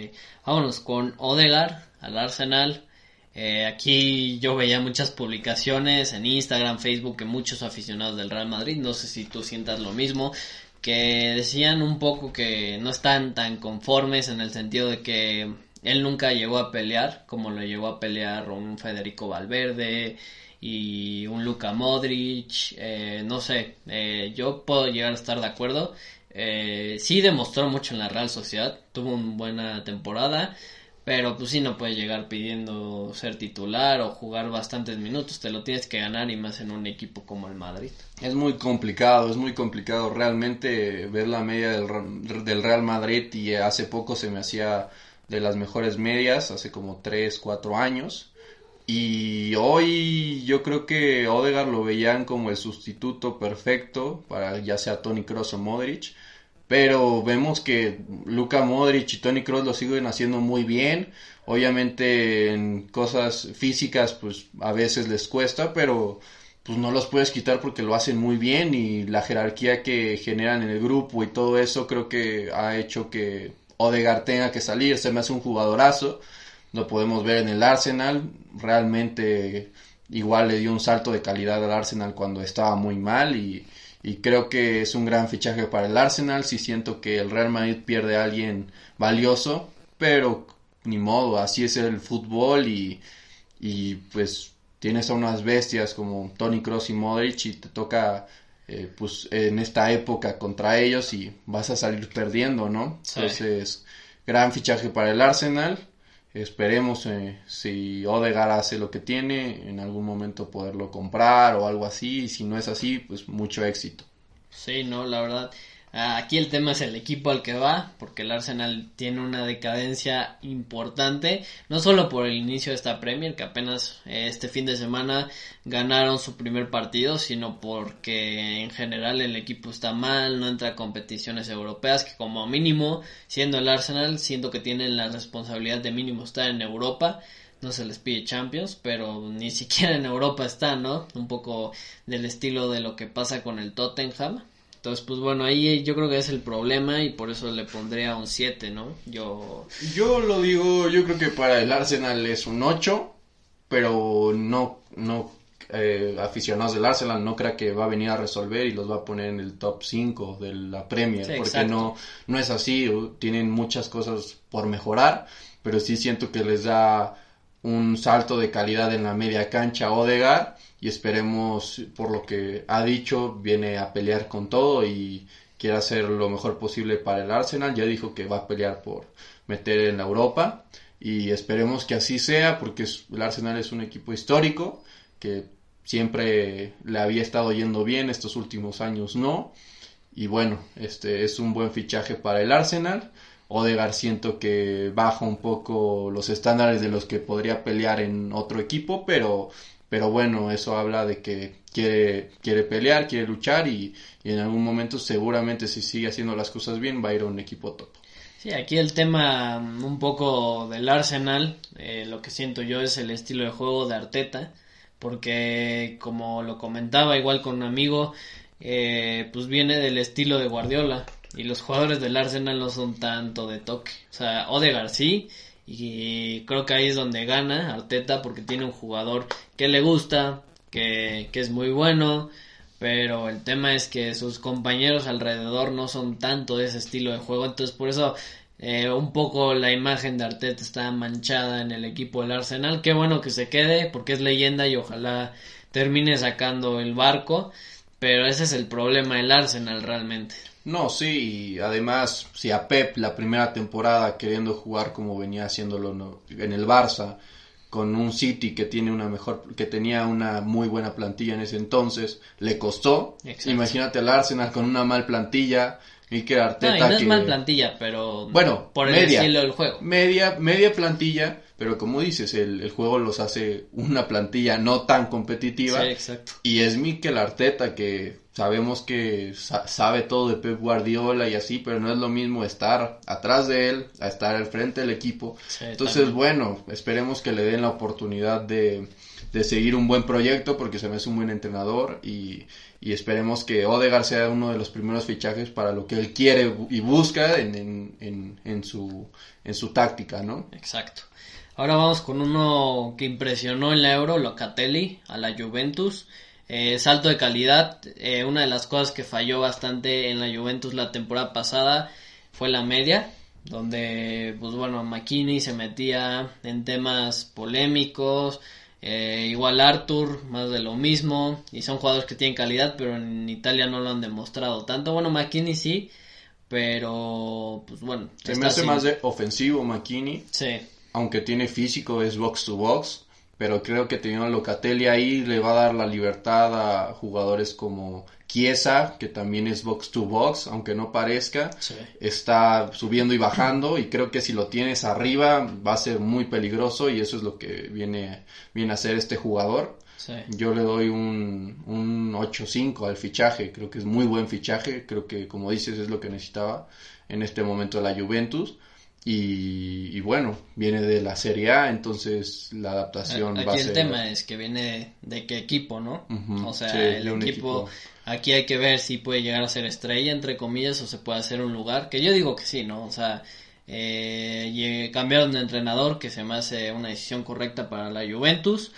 vámonos con Odegar al Arsenal. Eh, aquí yo veía muchas publicaciones en Instagram, Facebook, que muchos aficionados del Real Madrid, no sé si tú sientas lo mismo, que decían un poco que no están tan conformes en el sentido de que él nunca llegó a pelear como lo llegó a pelear un Federico Valverde y un Luka Modric, eh, no sé, eh, yo puedo llegar a estar de acuerdo. Eh, sí demostró mucho en la Real Sociedad, tuvo una buena temporada, pero pues sí no puedes llegar pidiendo ser titular o jugar bastantes minutos, te lo tienes que ganar y más en un equipo como el Madrid. Es muy complicado, es muy complicado realmente ver la media del, del Real Madrid y hace poco se me hacía de las mejores medias, hace como 3, 4 años. Y hoy yo creo que Odegaard lo veían como el sustituto perfecto para ya sea Tony Kroos o Modric pero vemos que Luka Modric y Tony Kroos lo siguen haciendo muy bien. Obviamente en cosas físicas pues a veces les cuesta, pero pues no los puedes quitar porque lo hacen muy bien y la jerarquía que generan en el grupo y todo eso creo que ha hecho que Odegaard tenga que salir, se me hace un jugadorazo, lo podemos ver en el Arsenal, realmente igual le dio un salto de calidad al Arsenal cuando estaba muy mal y y creo que es un gran fichaje para el Arsenal. Sí siento que el Real Madrid pierde a alguien valioso, pero ni modo, así es el fútbol y, y pues tienes a unas bestias como Tony Cross y Modric y te toca eh, pues en esta época contra ellos y vas a salir perdiendo, ¿no? Entonces, gran fichaje para el Arsenal Esperemos eh, si Odegaard hace lo que tiene, en algún momento poderlo comprar o algo así. Y si no es así, pues mucho éxito. Sí, no, la verdad. Aquí el tema es el equipo al que va, porque el Arsenal tiene una decadencia importante, no solo por el inicio de esta Premier, que apenas eh, este fin de semana ganaron su primer partido, sino porque en general el equipo está mal, no entra a competiciones europeas, que como mínimo, siendo el Arsenal, siento que tienen la responsabilidad de mínimo estar en Europa, no se les pide Champions, pero ni siquiera en Europa está, ¿no? Un poco del estilo de lo que pasa con el Tottenham Entonces, pues bueno, ahí yo creo que es el problema y por eso le pondría un 7, ¿no? Yo... Yo lo digo, yo creo que para el Arsenal es un 8, pero no, no eh, aficionados del Arsenal no crea que va a venir a resolver y los va a poner en el top 5 de la Premier, porque no, no es así, tienen muchas cosas por mejorar, pero sí siento que les da un salto de calidad en la media cancha Odegar y esperemos por lo que ha dicho viene a pelear con todo y quiere hacer lo mejor posible para el Arsenal. Ya dijo que va a pelear por meter en la Europa y esperemos que así sea porque el Arsenal es un equipo histórico que siempre le había estado yendo bien estos últimos años no. Y bueno este es un buen fichaje para el Arsenal. Odegar siento que baja un poco los estándares de los que podría pelear en otro equipo, pero, pero bueno, eso habla de que quiere, quiere pelear, quiere luchar y, en algún momento seguramente si sigue haciendo las cosas bien va a ir a un equipo top. Sí, aquí el tema mm, un poco del Arsenal, eh, lo que siento yo es el estilo de juego de Arteta, porque como lo comentaba igual con un amigo, eh, pues viene del estilo de Guardiola, y los jugadores del Arsenal no son tanto de toque. O sea, Odegaard sí. Y creo que ahí es donde gana Arteta porque tiene un jugador que le gusta, que, que es muy bueno. Pero el tema es que sus compañeros alrededor no son tanto de ese estilo de juego. Entonces por eso eh, un poco la imagen de Arteta está manchada en el equipo del Arsenal. Qué bueno que se quede porque es leyenda y ojalá termine sacando el barco. Pero ese es el problema del Arsenal realmente. No, sí, y además, si a Pep la primera temporada queriendo jugar como venía haciéndolo en el Barça, con un City que tiene una mejor, que tenía una muy buena plantilla en ese entonces, le costó. Imagínate al Arsenal con una mal plantilla, y que Arteta no, no es mal plantilla, pero bueno, por el estilo del juego. Media, media plantilla, pero como dices, el, el, juego los hace una plantilla no tan competitiva. Sí, exacto. Y es Mikel Arteta que sabemos que sabe todo de Pep Guardiola y así, pero no es lo mismo estar atrás de él a estar al frente del equipo. Entonces, bueno, esperemos que le den la oportunidad de, de, seguir un buen proyecto porque se me hace un buen entrenador y, y, esperemos que Odegaard sea uno de los primeros fichajes para lo que él quiere y busca en, en, en, su, en su táctica, ¿no? Exacto. Ahora vamos con uno que impresionó en la Euro, Locatelli, a la Juventus. Eh, salto de calidad, eh, una de las cosas que falló bastante en la Juventus la temporada pasada fue la media, donde, pues bueno, McKinney se metía en temas polémicos, eh, igual Arthur, más de lo mismo, y son jugadores que tienen calidad, pero en Italia no lo han demostrado tanto. Bueno, McKinney sí, pero, pues bueno. Se me hace más de ofensivo McKinney. Sí. Aunque tiene físico, es box to box pero creo que teniendo a Locatelli ahí le va a dar la libertad a jugadores como Chiesa, que también es box to box, aunque no parezca, está subiendo y bajando y creo que si lo tienes arriba va a ser muy peligroso y eso es lo que viene, viene a hacer este jugador. Yo le doy un, un 8-5 al fichaje, creo que es muy buen fichaje, creo que como dices es lo que necesitaba en este momento la Juventus. Y, bueno, viene de la Serie A, entonces la adaptación aquí va a ser... el tema es que viene de qué equipo, ¿no? o sea, el equipo, aquí hay que ver si puede llegar a ser estrella, entre comillas, o se puede hacer un lugar, que yo digo que sí, ¿no? O sea, eh, cambiaron de entrenador, que se me hace una decisión correcta para la Juventus.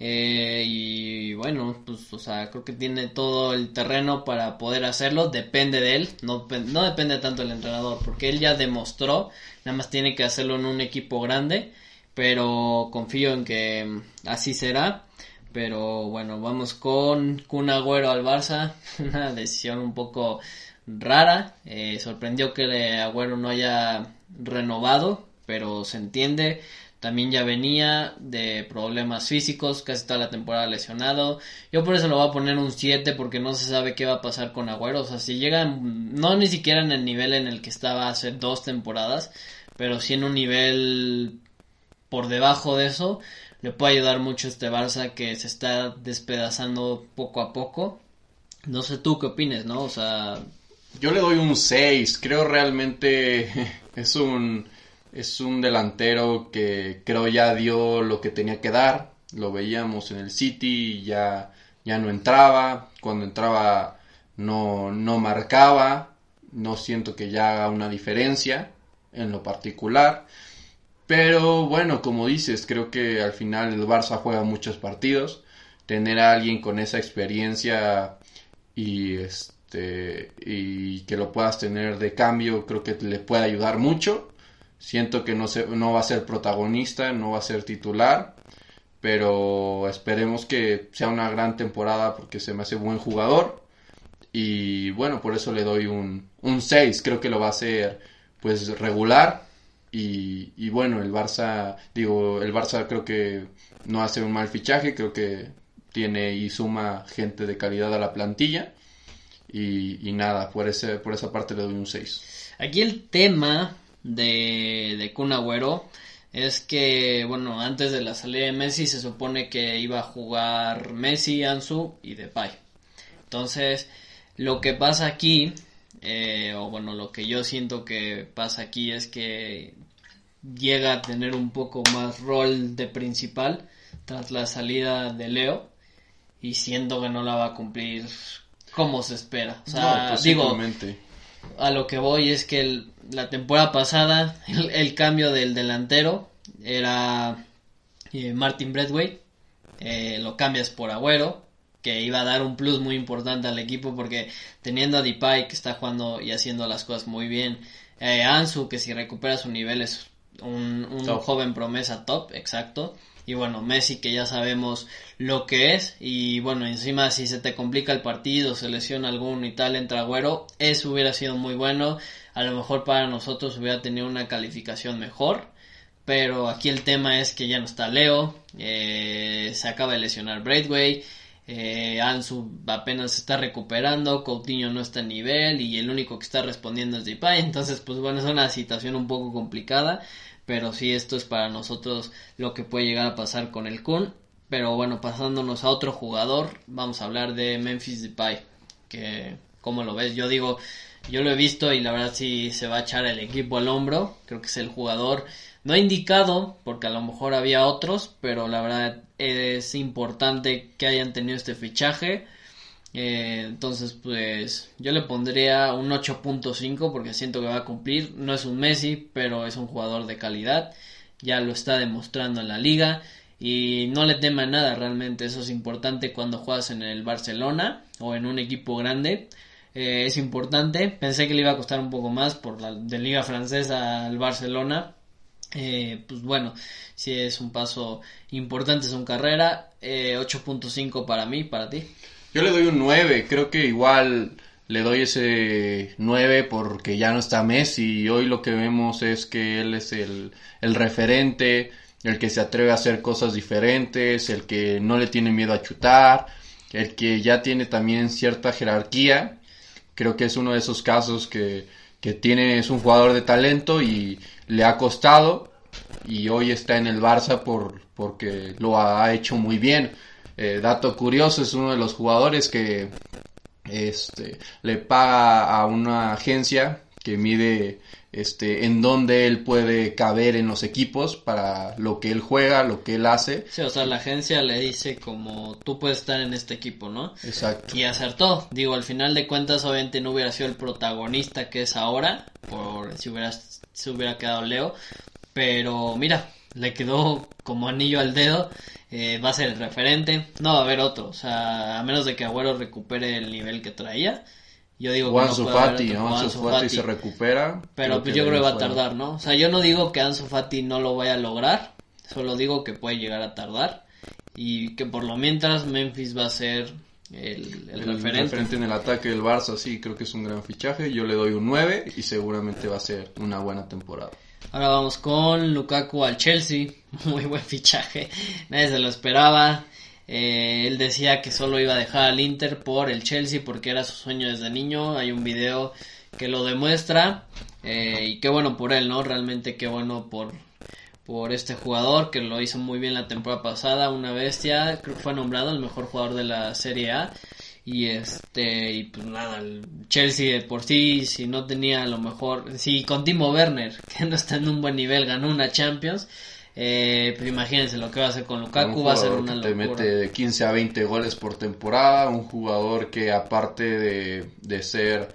Eh, y bueno, pues, o sea, creo que tiene todo el terreno para poder hacerlo. Depende de él, no, no depende tanto del entrenador, porque él ya demostró, nada más tiene que hacerlo en un equipo grande. Pero confío en que mm, así será. Pero bueno, vamos con Kun Agüero al Barça. (laughs) Una decisión un poco rara. Eh, sorprendió que Agüero no haya renovado, pero se entiende. También ya venía de problemas físicos, casi toda la temporada lesionado. Yo por eso lo voy a poner un 7 porque no se sabe qué va a pasar con Agüero. O sea, si llega, no ni siquiera en el nivel en el que estaba hace dos temporadas, pero sí en un nivel por debajo de eso, le puede ayudar mucho este Barça que se está despedazando poco a poco. No sé tú qué opines, ¿no? O sea... Yo le doy un 6, creo realmente (laughs) es un es un delantero que creo ya dio lo que tenía que dar. Lo veíamos en el City, ya, ya no entraba. Cuando entraba no, no marcaba, no siento que ya haga una diferencia en lo particular. Pero bueno, como dices, creo que al final el Barça juega muchos partidos. Tener a alguien con esa experiencia y este y que lo puedas tener de cambio, creo que le puede ayudar mucho. Siento que no, se, no va a ser protagonista, no va a ser titular, pero esperemos que sea una gran temporada porque se me hace buen jugador. Y bueno, por eso le doy un, un 6. Creo que lo va a hacer pues regular, y, bueno, el Barça, digo, el Barça creo que no hace un mal fichaje, creo que tiene y suma gente de calidad a la plantilla. Y, nada, por, ese, por esa parte le doy un 6. Aquí el tema de, de Kun Agüero es que, bueno, antes de la salida de Messi se supone que iba a jugar Messi, Ansu y Depay. Entonces, lo que pasa aquí, eh, o bueno, lo que yo siento que pasa aquí es que llega a tener un poco más rol de principal tras la salida de Leo y siento que no la va a cumplir como se espera. O sea, digo, a lo que voy es que la temporada pasada el, cambio del delantero era eh, Martin Bradway, eh, lo cambias por Agüero, que iba a dar un plus muy importante al equipo porque teniendo a Depay que está jugando y haciendo las cosas muy bien, eh, Ansu que si recupera su nivel es un, joven promesa top, exacto. Y bueno, Messi que ya sabemos lo que es. Y bueno, encima si se te complica el partido, se lesiona alguno y tal, entra Agüero, eso hubiera sido muy bueno. A lo mejor para nosotros hubiera tenido una calificación mejor. Pero aquí el tema es que ya no está Leo, eh, se acaba de lesionar Braithwaite, eh, Ansu apenas está recuperando, Coutinho no está a nivel y el único que está respondiendo es Depay, entonces pues bueno es una situación un poco complicada pero sí esto es para nosotros lo que puede llegar a pasar con el Kun. Pero bueno, pasándonos a otro jugador, vamos a hablar de Memphis Depay, que como lo ves, yo digo, yo lo he visto y la verdad sí se va a echar el equipo al hombro, creo que es el jugador no indicado, porque a lo mejor había otros, pero la verdad es importante que hayan tenido este fichaje eh, entonces, pues yo le pondría un 8.5 porque siento que va a cumplir. No es un Messi, pero es un jugador de calidad. Ya lo está demostrando en la liga. Y no le tema nada realmente. Eso es importante cuando juegas en el Barcelona o en un equipo grande. Eh, es importante. Pensé que le iba a costar un poco más por la de liga francesa al Barcelona. Eh, pues bueno, si es un paso importante su carrera. 8.5 para mí, para ti. Yo le doy un 9, creo que igual le doy ese 9 porque ya no está Messi y hoy lo que vemos es que él es el, el referente, el que se atreve a hacer cosas diferentes, el que no le tiene miedo a chutar, el que ya tiene también cierta jerarquía. Creo que es uno de esos casos que, que tiene, es un jugador de talento y le ha costado y hoy está en el Barça por, porque lo ha hecho muy bien. Eh, dato curioso, es uno de los jugadores que este, le paga a una agencia que mide este, en dónde él puede caber en los equipos para lo que él juega, lo que él hace. Sí, o sea, la agencia le dice como tú puedes estar en este equipo, ¿no? Exacto. Y acertó. Digo, al final de cuentas, obviamente no hubiera sido el protagonista que es ahora, por si hubiera, si hubiera quedado Leo. Pero mira, le quedó como anillo al dedo eh, va a ser el referente, no va a haber otro, o sea, a menos de que Agüero recupere el nivel que traía. Yo digo que no Fati, ¿no? Ansu Fati se recupera. Pero pues yo creo que va a tardar, ¿no? O sea, yo no digo que Ansu Fati no lo vaya a lograr, solo digo que puede llegar a tardar y que por lo mientras Memphis va a ser el, el, el referente. referente en el ataque del Barça, sí, creo que es un gran fichaje. Yo le doy un 9 y seguramente va a ser una buena temporada. Ahora vamos con Lukaku al Chelsea. (laughs) Muy buen fichaje. Nadie se lo esperaba. Eh, él decía que solo iba a dejar al Inter por el Chelsea porque era su sueño desde niño. Hay un video que lo demuestra. Eh, y qué bueno por él, ¿no? Realmente qué bueno por, por este jugador que lo hizo muy bien la temporada pasada. Una bestia. Fue nombrado el mejor jugador de la Serie A. Y este, y pues nada, el Chelsea de por sí, si no tenía a lo mejor, si con Timo Werner, (laughs) que no está en un buen nivel, ganó una Champions, Eh, pues imagínense lo que va a hacer con Lukaku, va a ser una locura. Te mete de 15 a 20 goles por temporada, un jugador que aparte de, de ser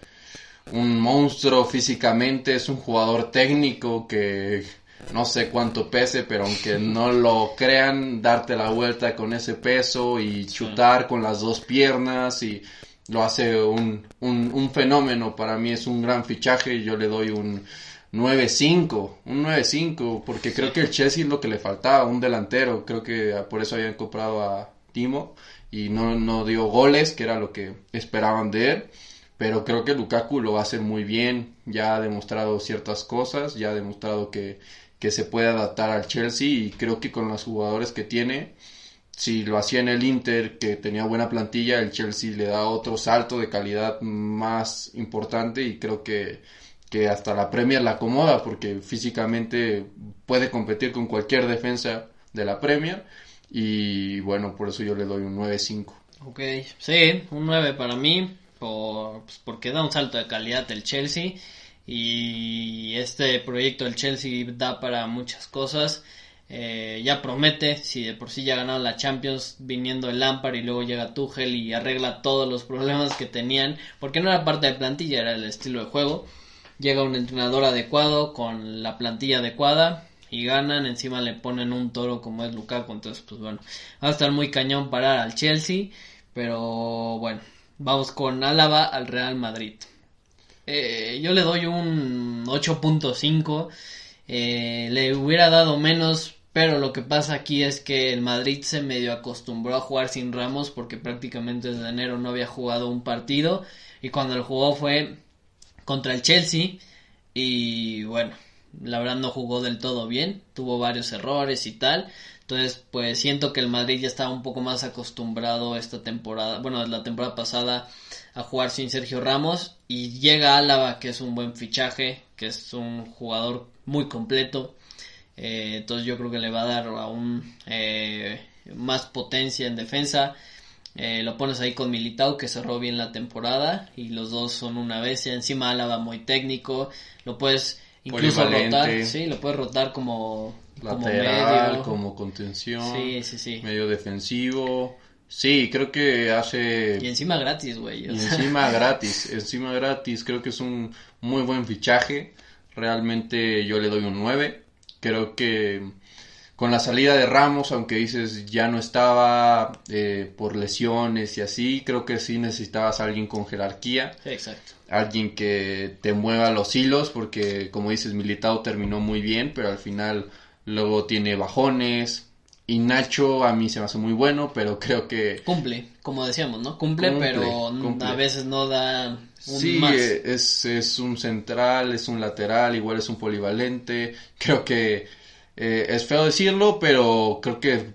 un monstruo físicamente, es un jugador técnico que no sé cuánto pese, pero aunque no lo crean, darte la vuelta con ese peso y chutar con las dos piernas y lo hace un, un, un fenómeno. Para mí es un gran fichaje. Yo le doy un 9-5, un 9-5, porque creo que el Chelsea es lo que le faltaba, un delantero. Creo que por eso habían comprado a Timo y no, no dio goles, que era lo que esperaban de él. Pero creo que Lukaku lo va a hacer muy bien, ya ha demostrado ciertas cosas, ya ha demostrado que, que se puede adaptar al Chelsea y creo que con los jugadores que tiene, si lo hacía en el Inter, que tenía buena plantilla, el Chelsea le da otro salto de calidad más importante y creo que, que hasta la Premier la acomoda porque físicamente puede competir con cualquier defensa de la Premier y bueno, por eso yo le doy un 9-5. Ok, sí, un 9 para mí, por, pues porque da un salto de calidad el Chelsea y este proyecto del Chelsea da para muchas cosas. Eh, ya promete, si de por sí ya ha ganado la Champions viniendo el Lampard y luego llega Tuchel y arregla todos los problemas que tenían, porque no era parte de plantilla, era el estilo de juego. Llega un entrenador adecuado con la plantilla adecuada y ganan, encima le ponen un toro como es Lukaku, entonces pues bueno, va a estar muy cañón parar al Chelsea, pero bueno, vamos con Álava al Real Madrid. Eh, yo le doy un 8.5. Eh, le hubiera dado menos, pero lo que pasa aquí es que el Madrid se medio acostumbró a jugar sin Ramos porque prácticamente desde enero no había jugado un partido y cuando lo jugó fue contra el Chelsea y bueno, la verdad no jugó del todo bien, tuvo varios errores y tal. Entonces, pues siento que el Madrid ya estaba un poco más acostumbrado esta temporada, bueno, la temporada pasada a jugar sin Sergio Ramos y llega Álava que es un buen fichaje, que es un jugador muy completo. Eh, entonces yo creo que le va a dar aún eh, más potencia en defensa. Eh, lo pones ahí con Militao que cerró bien la temporada y los dos son una bestia. Encima Álava muy técnico. Lo puedes incluso rotar. Sí, lo puedes rotar como lateral, como, contención. Medio defensivo. Sí, creo que hace... Y encima gratis, güey. Y encima (laughs) gratis, encima gratis. Creo que es un muy buen fichaje. Realmente yo le doy un 9. Creo que con la salida de Ramos, aunque dices ya no estaba eh, por lesiones y así, creo que sí necesitabas a alguien con jerarquía. exacto. Alguien que te mueva los hilos, porque como dices, Militao terminó muy bien, pero al final luego tiene bajones, y Nacho a mí se me hace muy bueno, pero creo que... Cumple, como decíamos, ¿no? Cumple, pero a veces no da un sí, Es, es un central, es un lateral, igual es un polivalente. Creo que eh, es feo decirlo, pero creo que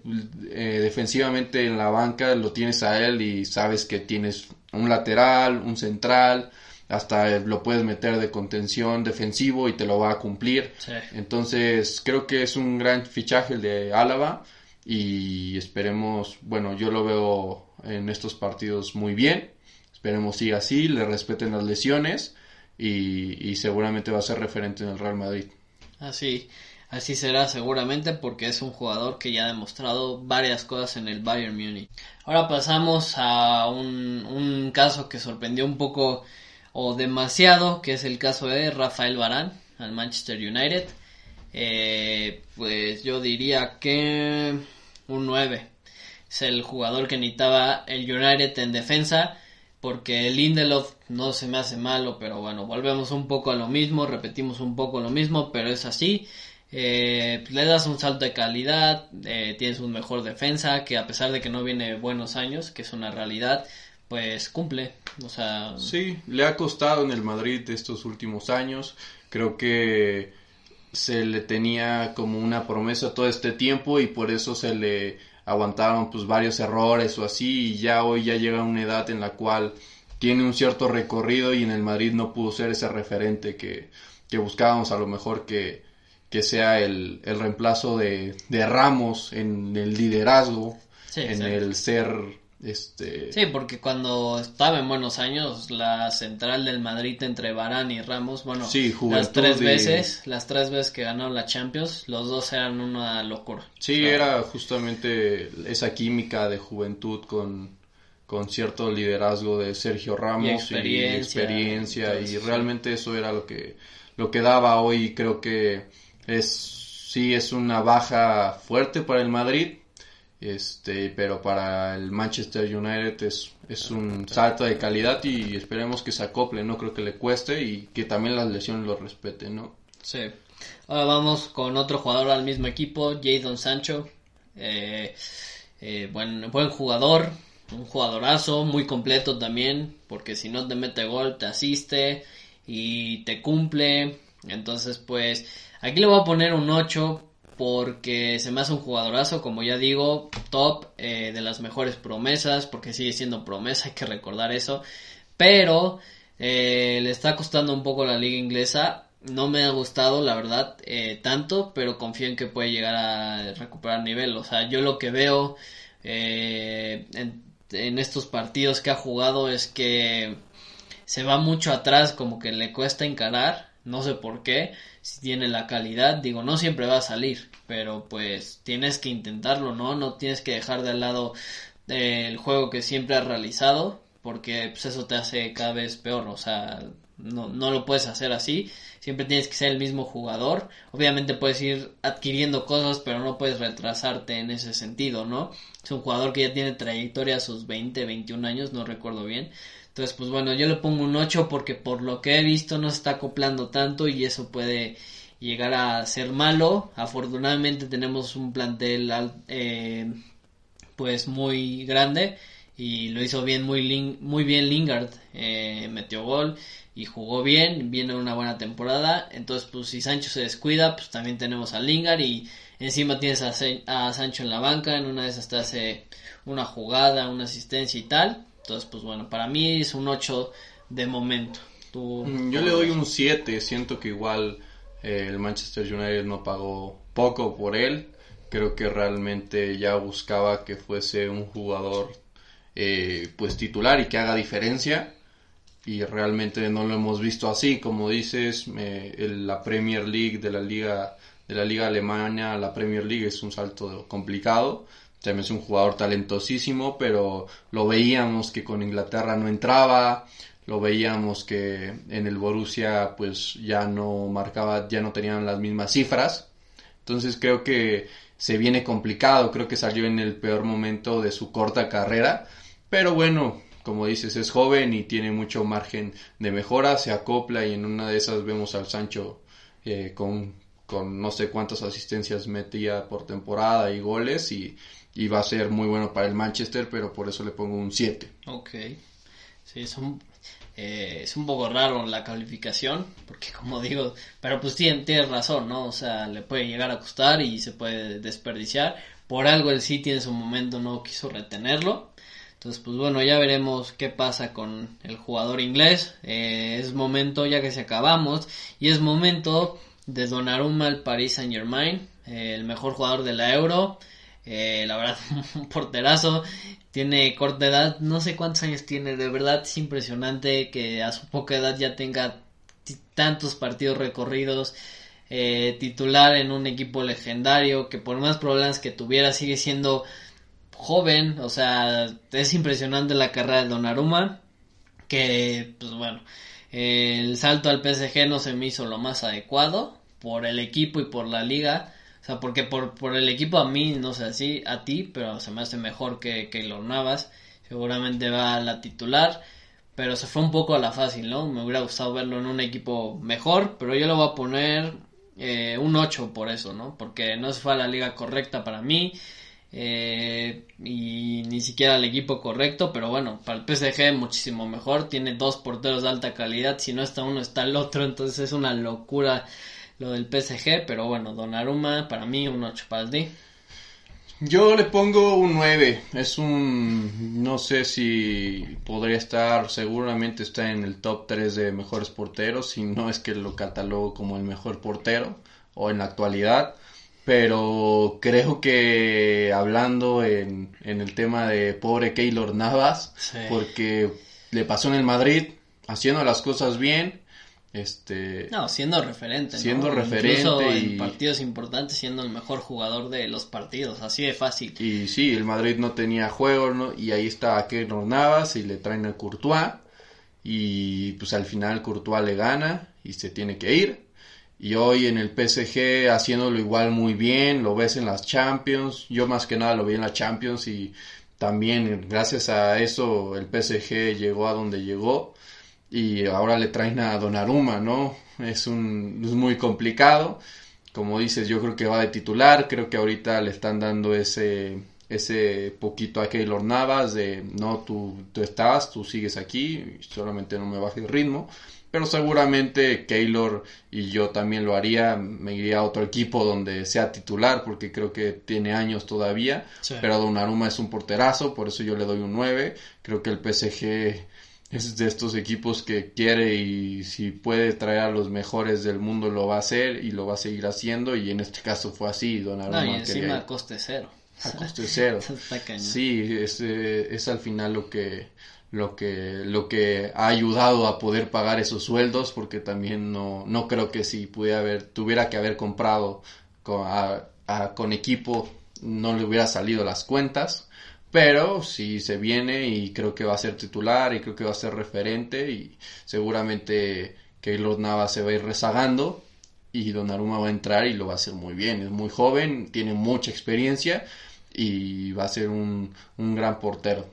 eh, defensivamente en la banca lo tienes a él y sabes que tienes un lateral, un central, hasta lo puedes meter de contención defensivo y te lo va a cumplir. Entonces creo que es un gran fichaje el de Álava y esperemos, bueno, yo lo veo en estos partidos muy bien, esperemos siga así, le respeten las lesiones y, seguramente va a ser referente en el Real Madrid. Así, así será seguramente porque es un jugador que ya ha demostrado varias cosas en el Bayern Múnich. Ahora pasamos a un, caso que sorprendió un poco o demasiado, que es el caso de Rafael Barán al Manchester United. Eh, pues yo diría que un 9. Es el jugador que necesitaba el United en defensa. Porque el Lindelof no se me hace malo, pero bueno, volvemos un poco a lo mismo, repetimos un poco lo mismo, pero es así. Eh, le das un salto de calidad, eh, tienes un mejor defensa, que a pesar de que no viene buenos años, que es una realidad, pues cumple. O sea... Sí, le ha costado en el Madrid estos últimos años. Creo que se le tenía como una promesa todo este tiempo y por eso se le aguantaron pues varios errores o así y ya hoy ya llega a una edad en la cual tiene un cierto recorrido y en el Madrid no pudo ser ese referente que, que buscábamos a lo mejor que, que sea el, el reemplazo de, de, Ramos en el liderazgo, en el ser Este... Sí, porque cuando estaba en buenos años, la central del Madrid entre Barán y Ramos, bueno, Sí, las tres y- veces, las tres veces que ganaron la Champions, los dos eran una locura. Sí, era justamente esa química de juventud con, con cierto liderazgo de Sergio Ramos y experiencia, experiencia, y, entonces, sí. realmente eso era lo que lo que daba hoy creo que es sí es una baja fuerte para el Madrid este pero para el Manchester United es, es un salto de calidad y esperemos que se acople no creo que le cueste y que también las lesiones lo respeten no Sí. Ahora vamos con otro jugador al mismo equipo, Jadon Sancho. Eh, eh, buen, buen jugador, un jugadorazo, muy completo también, porque si no te mete gol, te asiste y te cumple. Entonces, pues, aquí le voy a poner un 8 porque se me hace un jugadorazo, como ya digo, top eh, de las mejores promesas, porque sigue siendo promesa, (laughs) hay que recordar eso. Pero eh, le está costando un poco la liga inglesa. No me ha gustado, la verdad, eh, tanto, pero confío en que puede llegar a recuperar nivel. O sea, yo lo que veo eh, en, en estos partidos que ha jugado es que se va mucho atrás, como que le cuesta encarar, no sé por qué, si tiene la calidad, digo, no siempre va a salir, pero pues tienes que intentarlo, ¿no? No tienes que dejar de lado eh, el juego que siempre has realizado, porque pues eso te hace cada vez peor, o sea, no, no lo puedes hacer así, siempre tienes que ser el mismo jugador, obviamente puedes ir adquiriendo cosas, pero no puedes retrasarte en ese sentido, ¿no? Es un jugador que ya tiene trayectoria a sus 20, 21 años, no recuerdo bien, entonces, pues bueno, yo le pongo un 8 porque por lo que he visto no se está acoplando tanto y eso puede llegar a ser malo. Afortunadamente tenemos un plantel eh, pues muy grande y lo hizo bien muy, muy bien Lingard. Eh, metió gol y jugó bien, viene una buena temporada. Entonces, pues si Sancho se descuida, pues también tenemos a Lingard y encima tienes a, a Sancho en la banca. En una de esas te hace una jugada, una asistencia y tal. Entonces, pues bueno, para mí es un 8 de momento. Tú, Mm, Yo le doy un 7, siento que igual eh, el Manchester United no pagó poco por él, creo que realmente ya buscaba que fuese un jugador eh, pues titular y que haga diferencia y realmente no lo hemos visto así, como dices, eh, el- la Premier League de la liga de la liga alemana a la Premier League es un salto complicado. También es un jugador talentosísimo, pero lo veíamos que con Inglaterra no entraba, lo veíamos que en el Borussia pues ya no marcaba, ya no tenían las mismas cifras. Entonces creo que se viene complicado, creo que salió en el peor momento de su corta carrera, pero bueno, como dices, es joven y tiene mucho margen de mejora, se acopla y en una de esas vemos al Sancho eh, con, con no sé cuántas asistencias metía por temporada y goles y, y va a ser muy bueno para el Manchester, pero por eso le pongo un 7. Ok. Sí, es un, eh, es un poco raro la calificación, porque como digo, pero pues tiene, tienes razón, ¿no? O sea, le puede llegar a costar y se puede desperdiciar. Por algo el City en su momento no quiso retenerlo. Entonces, pues bueno, ya veremos qué pasa con el jugador inglés. Eh, es momento, ya que se acabamos, y es momento de Donnarumma al Paris Saint Germain, el mejor jugador de la Euro. Eh, la verdad, (laughs) un porterazo. Tiene corta edad, no sé cuántos años tiene. De verdad es impresionante que a su poca edad ya tenga tantos partidos recorridos. eh, titular en un equipo legendario que por más problemas que tuviera sigue siendo joven. O sea, es impresionante la carrera de Donnarumma. Que, pues bueno, el salto al PSG no se me hizo lo más adecuado por el equipo y por la liga. O sea, porque por, por el equipo a mí, no sé así, a ti, pero se me hace mejor que Keylor Navas. Seguramente va a la titular, pero se fue un poco a la fácil, ¿no? Me hubiera gustado verlo en un equipo mejor, pero yo le voy a poner eh, un 8 por eso, ¿no? Porque no se fue a la liga correcta para mí. eh, y ni siquiera al equipo correcto, pero bueno, para el PSG muchísimo mejor, tiene dos porteros de alta calidad, si no está uno está el otro, entonces es una locura lo del PSG, pero bueno, Donnarumma para mí un 8 para ti. Yo le pongo un 9. Es un. No sé si podría estar. Seguramente está en el top 3 de mejores porteros. Si no es que lo catalogo como el mejor portero. O en la actualidad. pero creo que hablando en, en el tema de pobre Keylor Navas, Sí. porque le pasó en el Madrid, haciendo las cosas bien, este, No, siendo referente. ¿no? Siendo referente Incluso y- en partidos importantes, siendo el mejor jugador de los partidos, así de fácil. y sí, el Madrid no tenía juego, ¿no? y ahí está Keylor Navas y le traen a Courtois, y pues al final Courtois le gana y se tiene que ir. Y hoy en el PSG haciéndolo igual muy bien, lo ves en las Champions, yo más que nada lo vi en las Champions y también gracias a eso el PSG llegó a donde llegó y ahora le traen a Donnarumma, ¿no? Es un es muy complicado. Como dices, yo creo que va de titular, creo que ahorita le están dando ese ese poquito a Keylor Navas de no tú tú estás, tú sigues aquí, solamente no me baje el ritmo, pero seguramente Keylor y yo también lo haría, me iría a otro equipo donde sea titular porque creo que tiene años todavía, Sí. pero Donnarumma es un porterazo, por eso yo le doy un 9, creo que el PSG es de estos equipos que quiere y si puede traer a los mejores del mundo lo va a hacer y lo va a seguir haciendo y en este caso fue así, Donnarumma No, y encima a coste cero. a coste cero. (laughs) Sí, es, eh, es al final lo que lo que lo que ha ayudado a poder pagar esos sueldos porque también no no creo que si pudiera haber tuviera que haber comprado con, a- a- con equipo no le hubiera salido las cuentas pero si se viene y creo que va a ser titular y creo que va a ser referente y seguramente Keylor Navas se va a ir rezagando y Donnarumma va a entrar y lo va a hacer muy bien. Es muy joven, tiene mucha experiencia y va a ser un, un gran portero.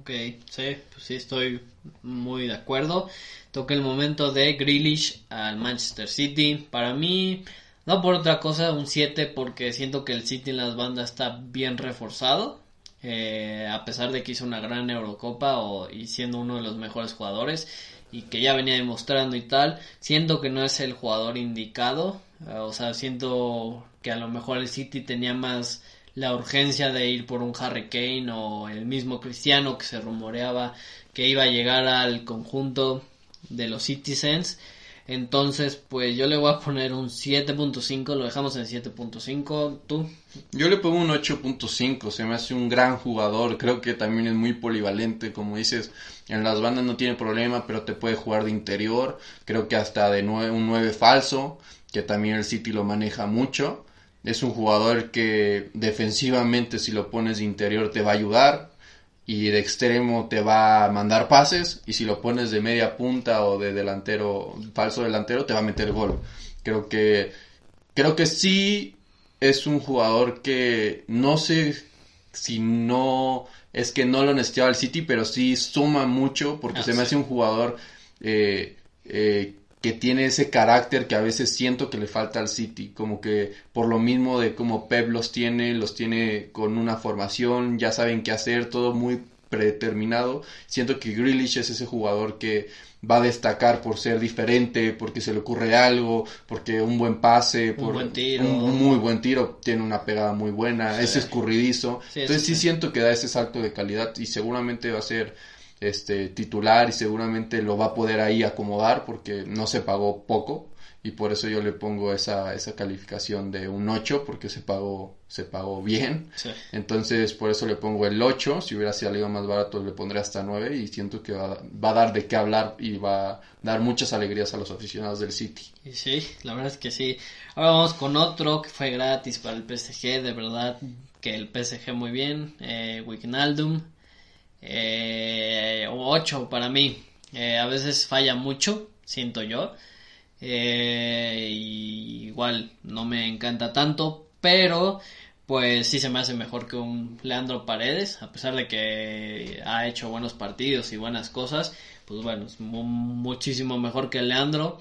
Ok, sí, pues sí, estoy muy de acuerdo. Toca el momento de Grealish al Manchester City. Para mí, no por otra cosa, un 7 porque siento que el City en las bandas está bien reforzado. Eh, a pesar de que hizo una gran Eurocopa o, y siendo uno de los mejores jugadores y que ya venía demostrando y tal, siento que no es el jugador indicado. eh, o sea, siento que a lo mejor el City tenía más la urgencia de ir por un Harry Kane o el mismo Cristiano que se rumoreaba que iba a llegar al conjunto de los Citizens. Entonces, pues yo le voy a poner un 7.5, lo dejamos en 7.5. ¿Tú? Yo le pongo un 8.5, se me hace un gran jugador, creo que también es muy polivalente, como dices, en las bandas no tiene problema, pero te puede jugar de interior, creo que hasta de nue- un 9 falso, que también el City lo maneja mucho. Es un jugador que defensivamente si lo pones de interior te va a ayudar y de extremo te va a mandar pases y si lo pones de media punta o de delantero, falso delantero te va a meter gol. Creo que creo que sí es un jugador que no sé si no es que no lo necesitaba el City, pero sí suma mucho porque Ah, se me sí. hace un jugador eh, eh, que tiene ese carácter que a veces siento que le falta al City, como que por lo mismo de como Pep los tiene, los tiene con una formación, ya saben qué hacer, todo muy predeterminado. Siento que Grealish es ese jugador que va a destacar por ser diferente, porque se le ocurre algo, porque un buen pase, por buen tiro. un muy buen tiro, tiene una pegada muy buena, Sí. es escurridizo. Sí, Entonces sí. siento que da ese salto de calidad y seguramente va a ser este titular y seguramente lo va a poder ahí acomodar porque no se pagó poco y por eso yo le pongo esa, esa calificación de un 8 porque se pagó se pagó bien. Sí. Entonces por eso le pongo el 8, si hubiera salido más barato le pondré hasta 9 y siento que va, va a dar de qué hablar y va a dar muchas alegrías a los aficionados del City. Y sí, la verdad es que sí. Ahora vamos con otro que fue gratis para el PSG, de verdad que el PSG muy bien. Eh, Wijnaldum, eh, 8 para mí. Eh, a veces falla mucho, siento yo. Eh, igual no me encanta tanto, pero pues sí se me hace mejor que un Leandro Paredes, a pesar de que ha hecho buenos partidos y buenas cosas, pues bueno, es mu- muchísimo mejor que Leandro.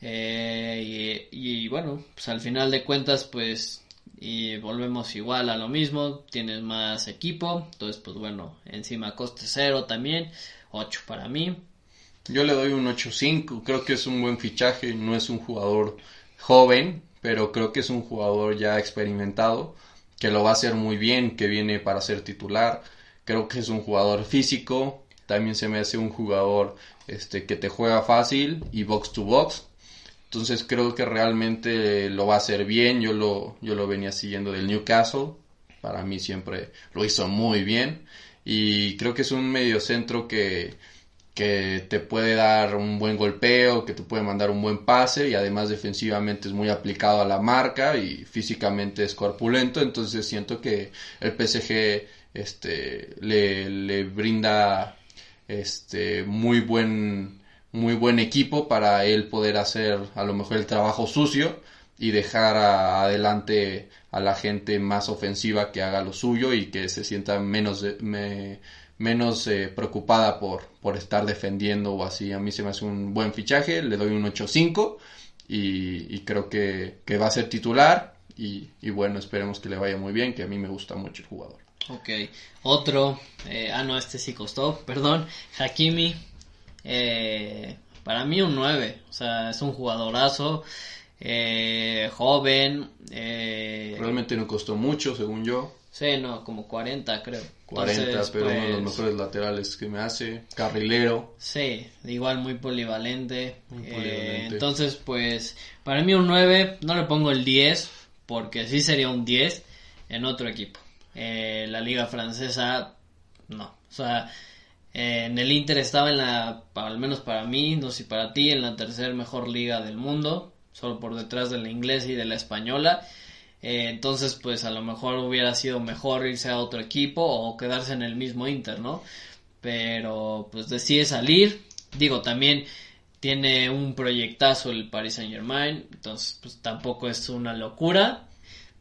Eh, y, y bueno, pues al final de cuentas, pues y volvemos igual a lo mismo, tienes más equipo, entonces pues bueno, encima coste cero también, 8 para mí. Yo le doy un 8.5, creo que es un buen fichaje, no es un jugador joven, pero creo que es un jugador ya experimentado, que lo va a hacer muy bien, que viene para ser titular, creo que es un jugador físico, también se me hace un jugador este que te juega fácil y box to box. Entonces creo que realmente lo va a hacer bien. Yo lo, yo lo venía siguiendo del Newcastle. Para mí siempre lo hizo muy bien. Y creo que es un mediocentro que, que te puede dar un buen golpeo, que te puede mandar un buen pase y además defensivamente es muy aplicado a la marca y físicamente es corpulento. Entonces siento que el PSG este, le, le brinda este, muy buen muy buen equipo para él poder hacer a lo mejor el trabajo sucio y dejar adelante a la gente más ofensiva que haga lo suyo y que se sienta menos menos eh, preocupada por, por estar defendiendo o así. A mí se me hace un buen fichaje, le doy un 8-5 y, y, creo que, que, va a ser titular y, y, bueno, esperemos que le vaya muy bien, que a mí me gusta mucho el jugador. Ok, otro, eh, ah no, este sí costó, perdón, Hakimi, eh, para mí un 9, o sea, es un jugadorazo, eh, joven. Eh, Realmente no costó mucho, según yo. Sí, no, como 40 creo. 40, pero uno de los pues, mejores laterales que me hace, carrilero. Sí, igual muy polivalente. entonces, pues, para mí un 9, no le pongo el 10, porque sí sería un 10 en otro equipo. la liga francesa, no. O sea, en el Inter estaba en la, al menos para mí, no sé si para ti, en la tercera mejor liga del mundo, solo por detrás de la inglesa y de la española. Eh, entonces, pues a lo mejor hubiera sido mejor irse a otro equipo o quedarse en el mismo Inter, ¿no? Pero pues decide salir. Digo, también tiene un proyectazo el Paris Saint Germain, entonces pues tampoco es una locura,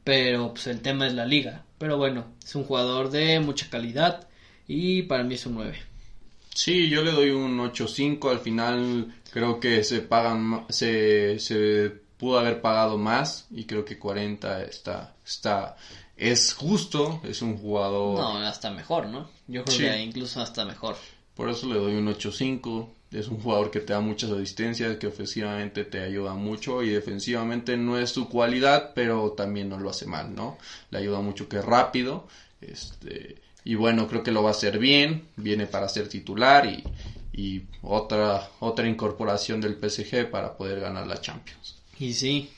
pero pues el tema es la liga. Pero bueno, es un jugador de mucha calidad y para mí es un 9. Sí, yo le doy un 8.5. Al final creo que se pagan, se, se pudo haber pagado más y creo que 40 está, está, es justo, es un jugador. No, hasta mejor, ¿no? Yo creo que incluso hasta mejor. Por eso le doy un 8.5. Es un jugador que te da muchas asistencias, que ofensivamente te ayuda mucho y defensivamente no es su cualidad, pero también no lo hace mal, ¿no? Le ayuda mucho que es rápido, este, y bueno, creo que lo va a hacer bien, viene para ser titular y, otra, otra incorporación del PSG para poder ganar la Champions. Y sí,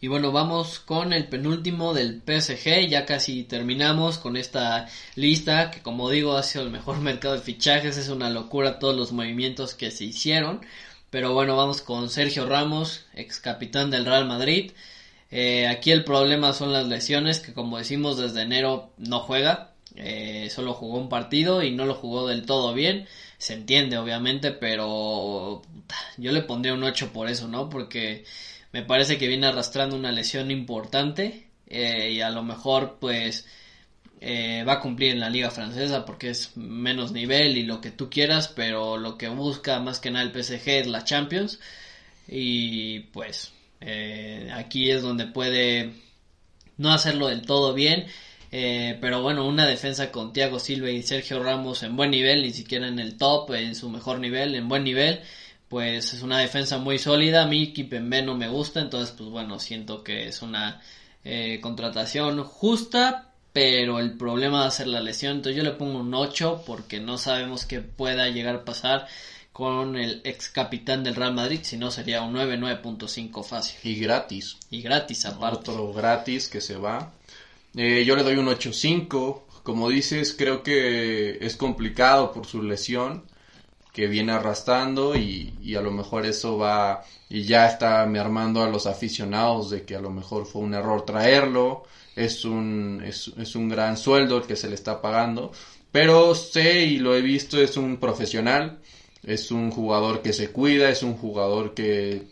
y bueno, vamos con el penúltimo del PSG. Ya casi terminamos con esta lista que como digo ha sido el mejor (laughs) mercado de fichajes. Es una locura todos los movimientos que se hicieron. Pero bueno, vamos con Sergio Ramos, ex capitán del Real Madrid. Eh, aquí el problema son las lesiones que como decimos desde enero no juega. Eh, solo jugó un partido y no lo jugó del todo bien. Se entiende, obviamente, pero yo le pondría un 8 por eso, ¿no? Porque me parece que viene arrastrando una lesión importante eh, y a lo mejor, pues, eh, va a cumplir en la liga francesa porque es menos nivel y lo que tú quieras, pero lo que busca más que nada el PSG es la Champions. Y pues, aquí es donde puede no hacerlo del todo bien eh, pero bueno, una defensa con Thiago Silva y Sergio Ramos en buen nivel, ni siquiera en el top, en su mejor nivel, en buen nivel, pues es una defensa muy sólida. A mí Kipembe no me gusta, entonces pues bueno, siento que es una eh, contratación justa, pero el problema va a ser la lesión. Entonces yo le pongo un 8 porque no sabemos qué pueda llegar a pasar con el ex capitán del Real Madrid, si no sería un 9, 9.5 fácil. Y gratis. Y gratis aparte. Otro gratis que se va. Eh, yo le doy un 8-5. Como dices, creo que es complicado por su lesión que viene arrastrando y, y, a lo mejor eso va y ya está armando a los aficionados de que a lo mejor fue un error traerlo. Es un, es, es un gran sueldo el que se le está pagando. Pero sé y lo he visto, es un profesional. Es un jugador que se cuida, es un jugador que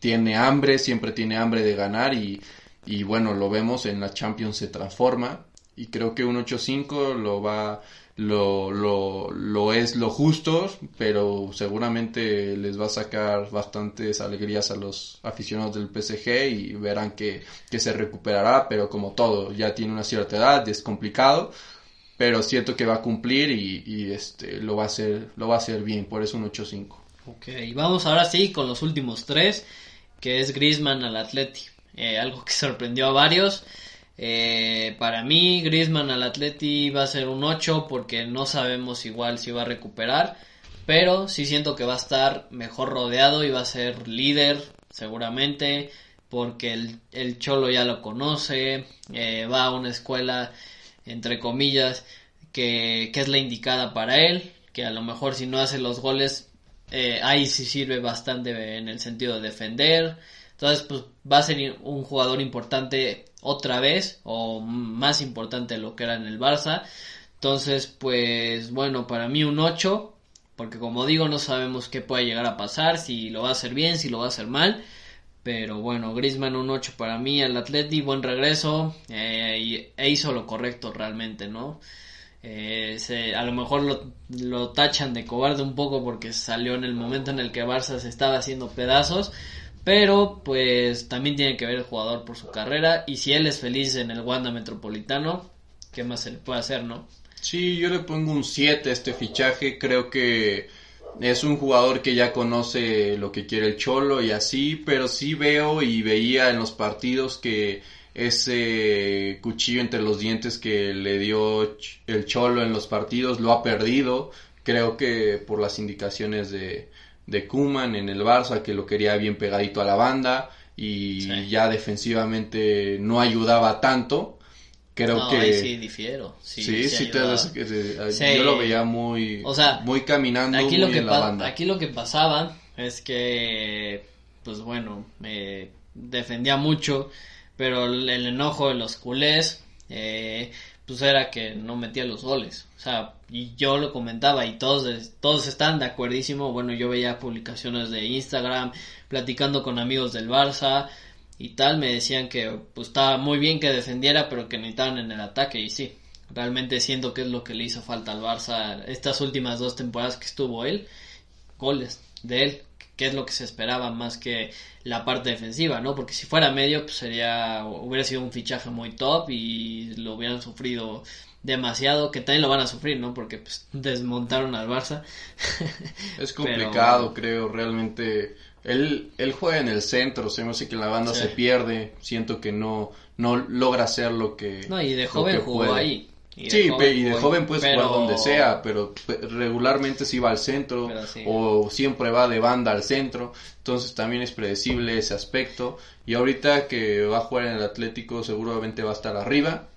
tiene hambre, siempre tiene hambre de ganar y y bueno, lo vemos en la Champions se transforma y creo que un 8-5 lo va lo, lo, es lo justo, pero seguramente les va a sacar bastantes alegrías a los aficionados del PSG y verán que, que se recuperará, pero como todo, ya tiene una cierta edad, es complicado, pero siento que va a cumplir y, y este lo va a hacer, lo va a hacer bien, por eso un 8-5. Ok, vamos ahora sí con los últimos tres, que es Griezmann al Atleti. Eh, algo que (laughs) sorprendió a varios. Eh, para mí, Griezmann al Atleti va a ser un 8 porque no sabemos igual si va a recuperar. pero sí siento que va a estar mejor rodeado y va a ser líder seguramente porque el, el Cholo ya lo conoce, eh, va a una escuela entre comillas que, que, es la indicada para él, que a lo mejor si no hace los goles eh, ahí sí sirve bastante en el sentido de defender, entonces pues va a ser un jugador importante otra vez o más importante de lo que era en el Barça, entonces pues bueno para mí un 8 porque como digo no sabemos qué puede llegar a pasar, si lo va a hacer bien, si lo va a hacer mal. Pero bueno, Griezmann un 8 para mí, el Atleti, buen regreso, eh, e hizo lo correcto realmente, ¿no? Eh, a lo mejor lo, lo, tachan de cobarde un poco porque salió en el momento en el que Barça se estaba haciendo pedazos, pero pues también tiene que ver el jugador por su carrera y si él es feliz en el Wanda Metropolitano, ¿qué más se le puede hacer, no? Sí, yo le pongo un 7 a este fichaje. Creo que es un jugador que ya conoce lo que quiere el Cholo y así, pero sí veo y veía en los partidos que ese cuchillo entre los dientes que le dio el Cholo en los partidos lo ha perdido. Creo que por las indicaciones de, de Kuman en el Barça, que lo quería bien pegadito a la banda y ya defensivamente no ayudaba tanto. Creo que sí difiero. Sí, sí, sí, te, yo lo veía muy o sea, muy caminando aquí lo que en la banda. Aquí lo que pasaba es que pues bueno, me defendía mucho, pero el, enojo de los culés eh, pues era que no metía los goles. O sea, y yo lo comentaba y todos todos están de acuerdísimo. Bueno, yo veía publicaciones de Instagram platicando con amigos del Barça y tal, me decían que pues estaba muy bien que defendiera, pero que necesitaban en el ataque y sí, realmente siento que es lo que le hizo falta al Barça estas últimas dos temporadas que estuvo él, goles de él, que es lo que se esperaba más que la parte defensiva, ¿no? Porque si fuera medio, pues sería, hubiera sido un fichaje muy top y lo hubieran sufrido demasiado, que también lo van a sufrir, ¿no? Porque pues desmontaron al Barça. (laughs) Es complicado, creo, realmente él, él juega en el centro, se me hace que la banda se pierde, siento que no, no logra hacer lo que No, y de joven jugó ahí. Sí, y de joven puede jugar donde sea, pero regularmente si va al centro o siempre va de banda al centro, entonces también es predecible ese aspecto. Y ahorita que va a jugar en el Atlético seguramente va a estar arriba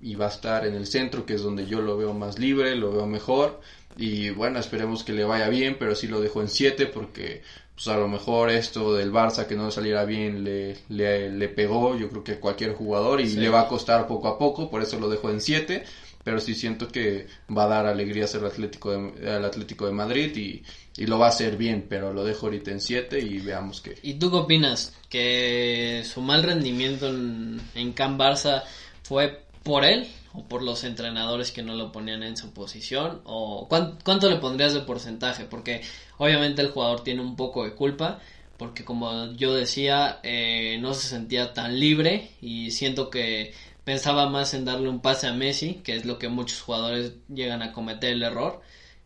y va a estar en el centro, que es donde yo lo veo más libre, lo veo mejor. Y bueno, esperemos que le vaya bien, pero sí lo dejo en 7 porque pues a lo mejor esto del Barça que no saliera bien le, le, pegó, yo creo que cualquier jugador y le va a costar poco a poco, por eso lo dejo en 7, pero sí siento que va a dar alegrías al Atlético de, Atlético de Madrid y, y lo va a hacer bien, pero lo dejo ahorita en 7 y veamos qué. ¿Y tú qué opinas? ¿Que su mal rendimiento en, en Can Barça fue por él o por los entrenadores que no lo ponían en su posición o cuánto, le pondrías de porcentaje porque obviamente el jugador tiene un poco de culpa porque como yo decía eh, no se sentía tan libre y siento que pensaba más en darle un pase a Messi que es lo que muchos jugadores llegan a cometer el error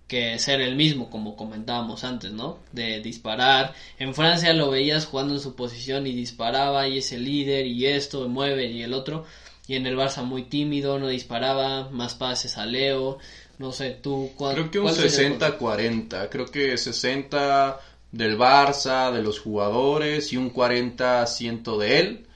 que ser el mismo como comentábamos antes no de disparar. En Francia lo veías jugando en su posición y disparaba y es el líder y esto mueve y el otro. Y en el Barça muy tímido, no disparaba, más pases a Leo, no sé, tú cuál Creo que un 60-40, creo que 60 del Barça, de los jugadores y un 40 de él.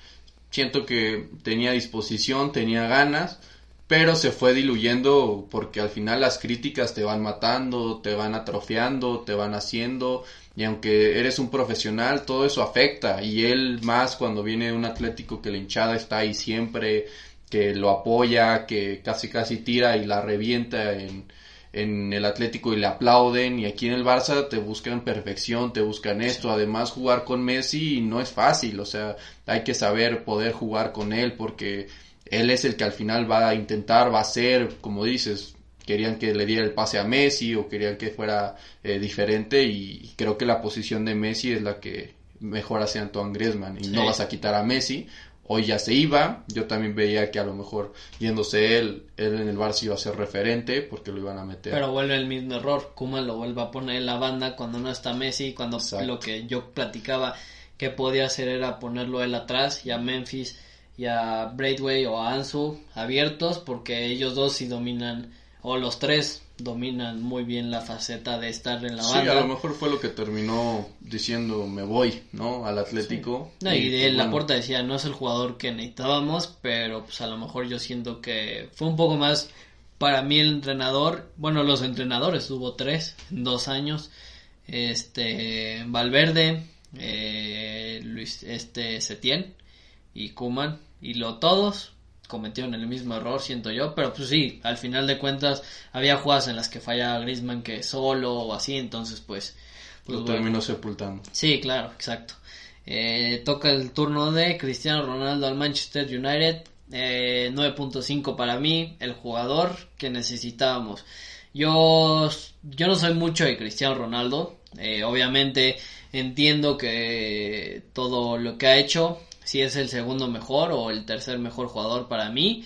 Siento que tenía disposición, tenía ganas, pero se fue diluyendo porque al final las críticas te van matando, te van atrofiando, te van haciendo y aunque eres un profesional, todo eso afecta. Y él más cuando viene un atlético que la hinchada está ahí siempre, que lo apoya, que casi casi tira y la revienta en, en el Atlético y le aplauden. Y aquí en el Barça te buscan perfección, te buscan esto. Además, jugar con Messi no es fácil. O sea, hay que saber poder jugar con él porque él es el que al final va a intentar, va a ser, como dices, querían que le diera el pase a Messi o querían que fuera eh, diferente y creo que la posición de Messi es la que mejor hace Antoine Griezmann y no vas a quitar a Messi hoy ya se iba yo también veía que a lo mejor yéndose él él en el Barça iba a ser referente porque lo iban a meter. Pero vuelve el mismo error Kuma lo vuelve a poner en la banda cuando no está Messi cuando lo que yo platicaba que podía hacer era ponerlo él atrás y a Memphis y a Braithwaite o a Ansu abiertos porque ellos dos sí dominan o los tres dominan muy bien la faceta de estar en la Sí, banda. a lo mejor fue lo que terminó diciendo me voy, ¿no? Al Atlético. No, y de pues, la bueno, puerta decía, no es el jugador que necesitábamos, pero pues a lo mejor yo siento que fue un poco más para mí el entrenador, bueno, los entrenadores, hubo tres en dos años, este, Valverde, eh, Luis, este, Setién y Kuman, y lo todos cometieron el mismo error, siento yo, pero pues sí, al final de cuentas había jugadas en las que fallaba Griezmann que solo o así, entonces pues, pues lo bueno. terminó sepultando. Sí, claro, exacto. Eh, toca el turno de Cristiano Ronaldo al Manchester United. Eh, 9.5 para mí, el jugador que necesitábamos. Yo, yo no soy mucho de Cristiano Ronaldo. Eh, obviamente entiendo que todo lo que ha hecho, si es el segundo mejor o el tercer mejor jugador para mí.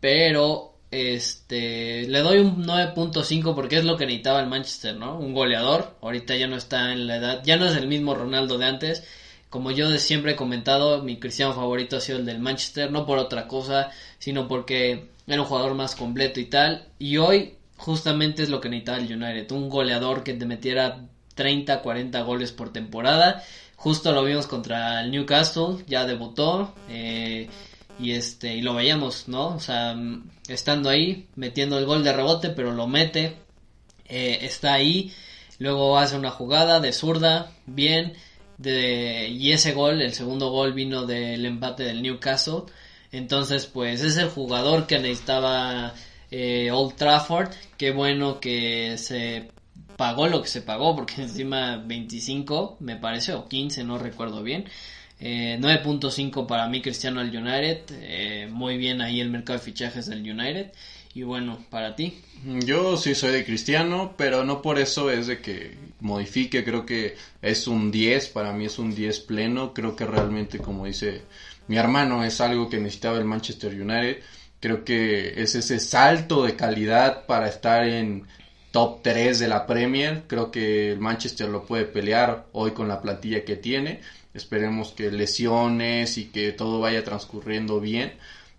Pero este le doy un 9.5 porque es lo que necesitaba el Manchester, ¿no? Un goleador. Ahorita ya no está en la edad, ya no es el mismo Ronaldo de antes. Como yo siempre he comentado, mi cristiano favorito ha sido el del Manchester, no por otra cosa, sino porque era un jugador más completo y tal. Y hoy justamente es lo que necesitaba el United, un goleador que te metiera 30, 40 goles por temporada. Justo lo vimos contra el Newcastle, ya debutó. Eh, y este y lo veíamos no o sea estando ahí metiendo el gol de rebote pero lo mete eh, está ahí luego hace una jugada de zurda bien de y ese gol el segundo gol vino del empate del Newcastle entonces pues es el jugador que necesitaba eh, Old Trafford qué bueno que se pagó lo que se pagó porque (laughs) encima 25 me parece o 15 no recuerdo bien eh, 9.5 para mí Cristiano al United. Eh, muy bien ahí el mercado de fichajes del United. Y bueno, para ti. Yo sí soy de Cristiano, pero no por eso es de que modifique. Creo que es un 10, para mí es un 10 pleno. Creo que realmente, como dice mi hermano, es algo que necesitaba el Manchester United. Creo que es ese salto de calidad para estar en top 3 de la Premier. Creo que el Manchester lo puede pelear hoy con la plantilla que tiene. Esperemos que lesiones y que todo vaya transcurriendo bien.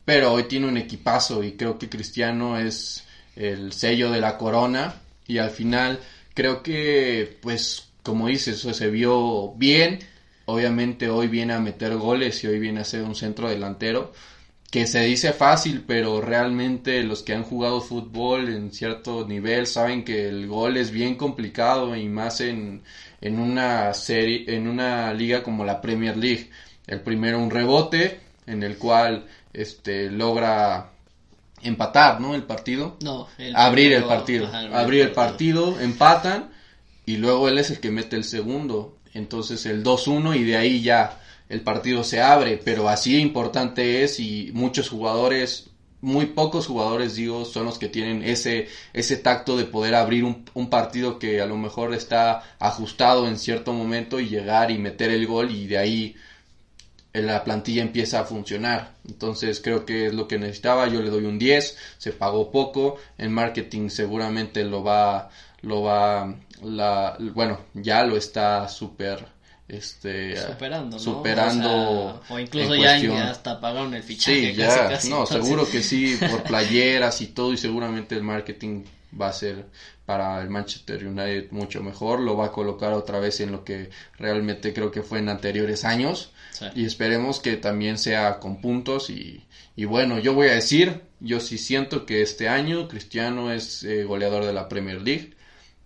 Pero hoy tiene un equipazo y creo que Cristiano es el sello de la corona. Y al final creo que, pues, como dices, se vio bien. Obviamente hoy viene a meter goles y hoy viene a ser un centro delantero. Que se dice fácil, pero realmente los que han jugado fútbol en cierto nivel saben que el gol es bien complicado y más en, en una serie, en una liga como la Premier League. El primero un rebote en el cual este logra empatar, ¿no? El partido. No, el abrir el partido. ajá, abrir el partido, empatan y luego él es el que mete el segundo. Entonces el 2-1 y de ahí ya el partido se abre, pero así importante es y muchos jugadores, muy pocos jugadores digo, son los que tienen ese, ese tacto de poder abrir un, un partido que a lo mejor está ajustado en cierto momento y llegar y meter el gol y de ahí la plantilla empieza a funcionar. Entonces creo que es lo que necesitaba. Yo le doy un 10, se pagó poco. En marketing seguramente lo va, lo va, la, bueno, ya lo está super, este, Superando, ¿no? superando O, sea, o incluso en ya hasta pagaron el fichaje. Sí, casi, ya, casi. no, Entonces, seguro que sí, por (laughs) playeras y todo, y seguramente el marketing va a ser para el Manchester United mucho mejor, lo va a colocar otra vez en lo que realmente creo que fue en anteriores años, Sí. y esperemos que también sea con puntos, y, y bueno, yo voy a decir, yo sí siento que este año Cristiano es eh, goleador de la Premier League,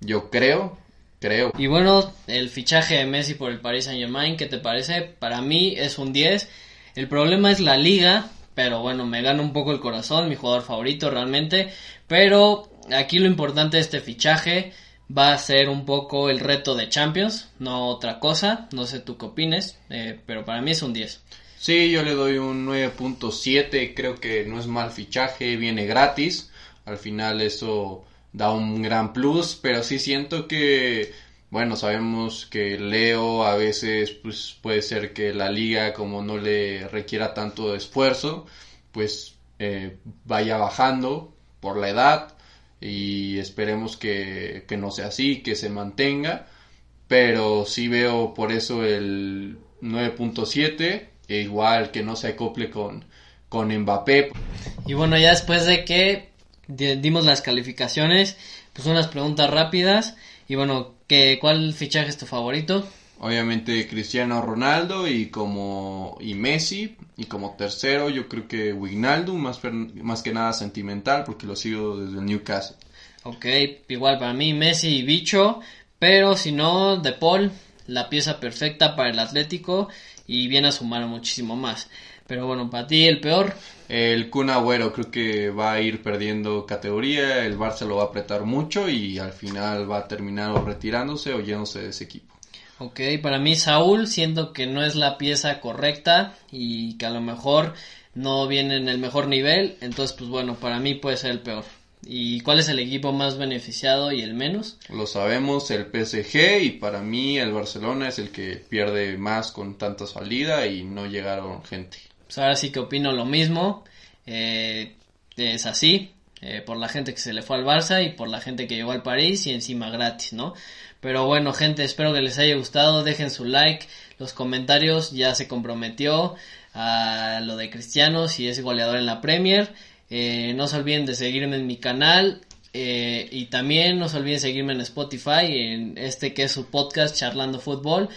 yo creo, creo, Y bueno, el fichaje de Messi por el Paris Saint Germain, ¿qué te parece? Para mí es un 10. El problema es la liga, pero bueno, me gana un poco el corazón, mi jugador favorito realmente. Pero aquí lo importante de este fichaje va a ser un poco el reto de Champions, no otra cosa. No sé tú qué opines, eh, pero para mí es un 10. Sí, yo le doy un 9.7, creo que no es mal fichaje, viene gratis, al final eso da un gran plus, pero sí siento que, bueno, sabemos que Leo a veces pues puede ser que la liga como no le requiera tanto esfuerzo, pues eh, vaya bajando por la edad y esperemos que, que no sea así, que se mantenga, pero sí veo por eso el 9.7 e igual que no se acople con, con Mbappé. Y bueno, ya después de que dimos las calificaciones, pues unas preguntas rápidas. Y bueno, ¿qué, ¿cuál fichaje es tu favorito? Obviamente Cristiano Ronaldo y como y Messi y como tercero yo creo que Wijnaldum más, más que nada sentimental porque lo sigo desde el Newcastle. Ok, igual para mí Messi y Bicho, pero si no De Paul, la pieza perfecta para el Atlético y viene a sumar muchísimo más. Pero bueno, para ti el peor. El Kun Agüero creo que va a ir perdiendo categoría, el Barça lo va a apretar mucho y al final va a terminar retirándose o yéndose de ese equipo. Ok, para mí Saúl siento que no es la pieza correcta y que a lo mejor no viene en el mejor nivel, entonces pues bueno, para mí puede ser el peor. ¿Y cuál es el equipo más beneficiado y el menos? Lo sabemos, el PSG y para mí el Barcelona es el que pierde más con tanta salida y no llegaron gente. Pues ahora sí que opino lo mismo, eh, es así, eh, por la gente que se le fue al Barça y por la gente que llegó al París y encima gratis, ¿no? Pero bueno, gente, espero que les haya gustado, dejen su like, los comentarios, ya se comprometió a lo de Cristiano si es goleador en la Premier. Eh, no se olviden de seguirme en mi canal eh, y también no se olviden seguirme en Spotify en este que es su podcast Charlando Fútbol.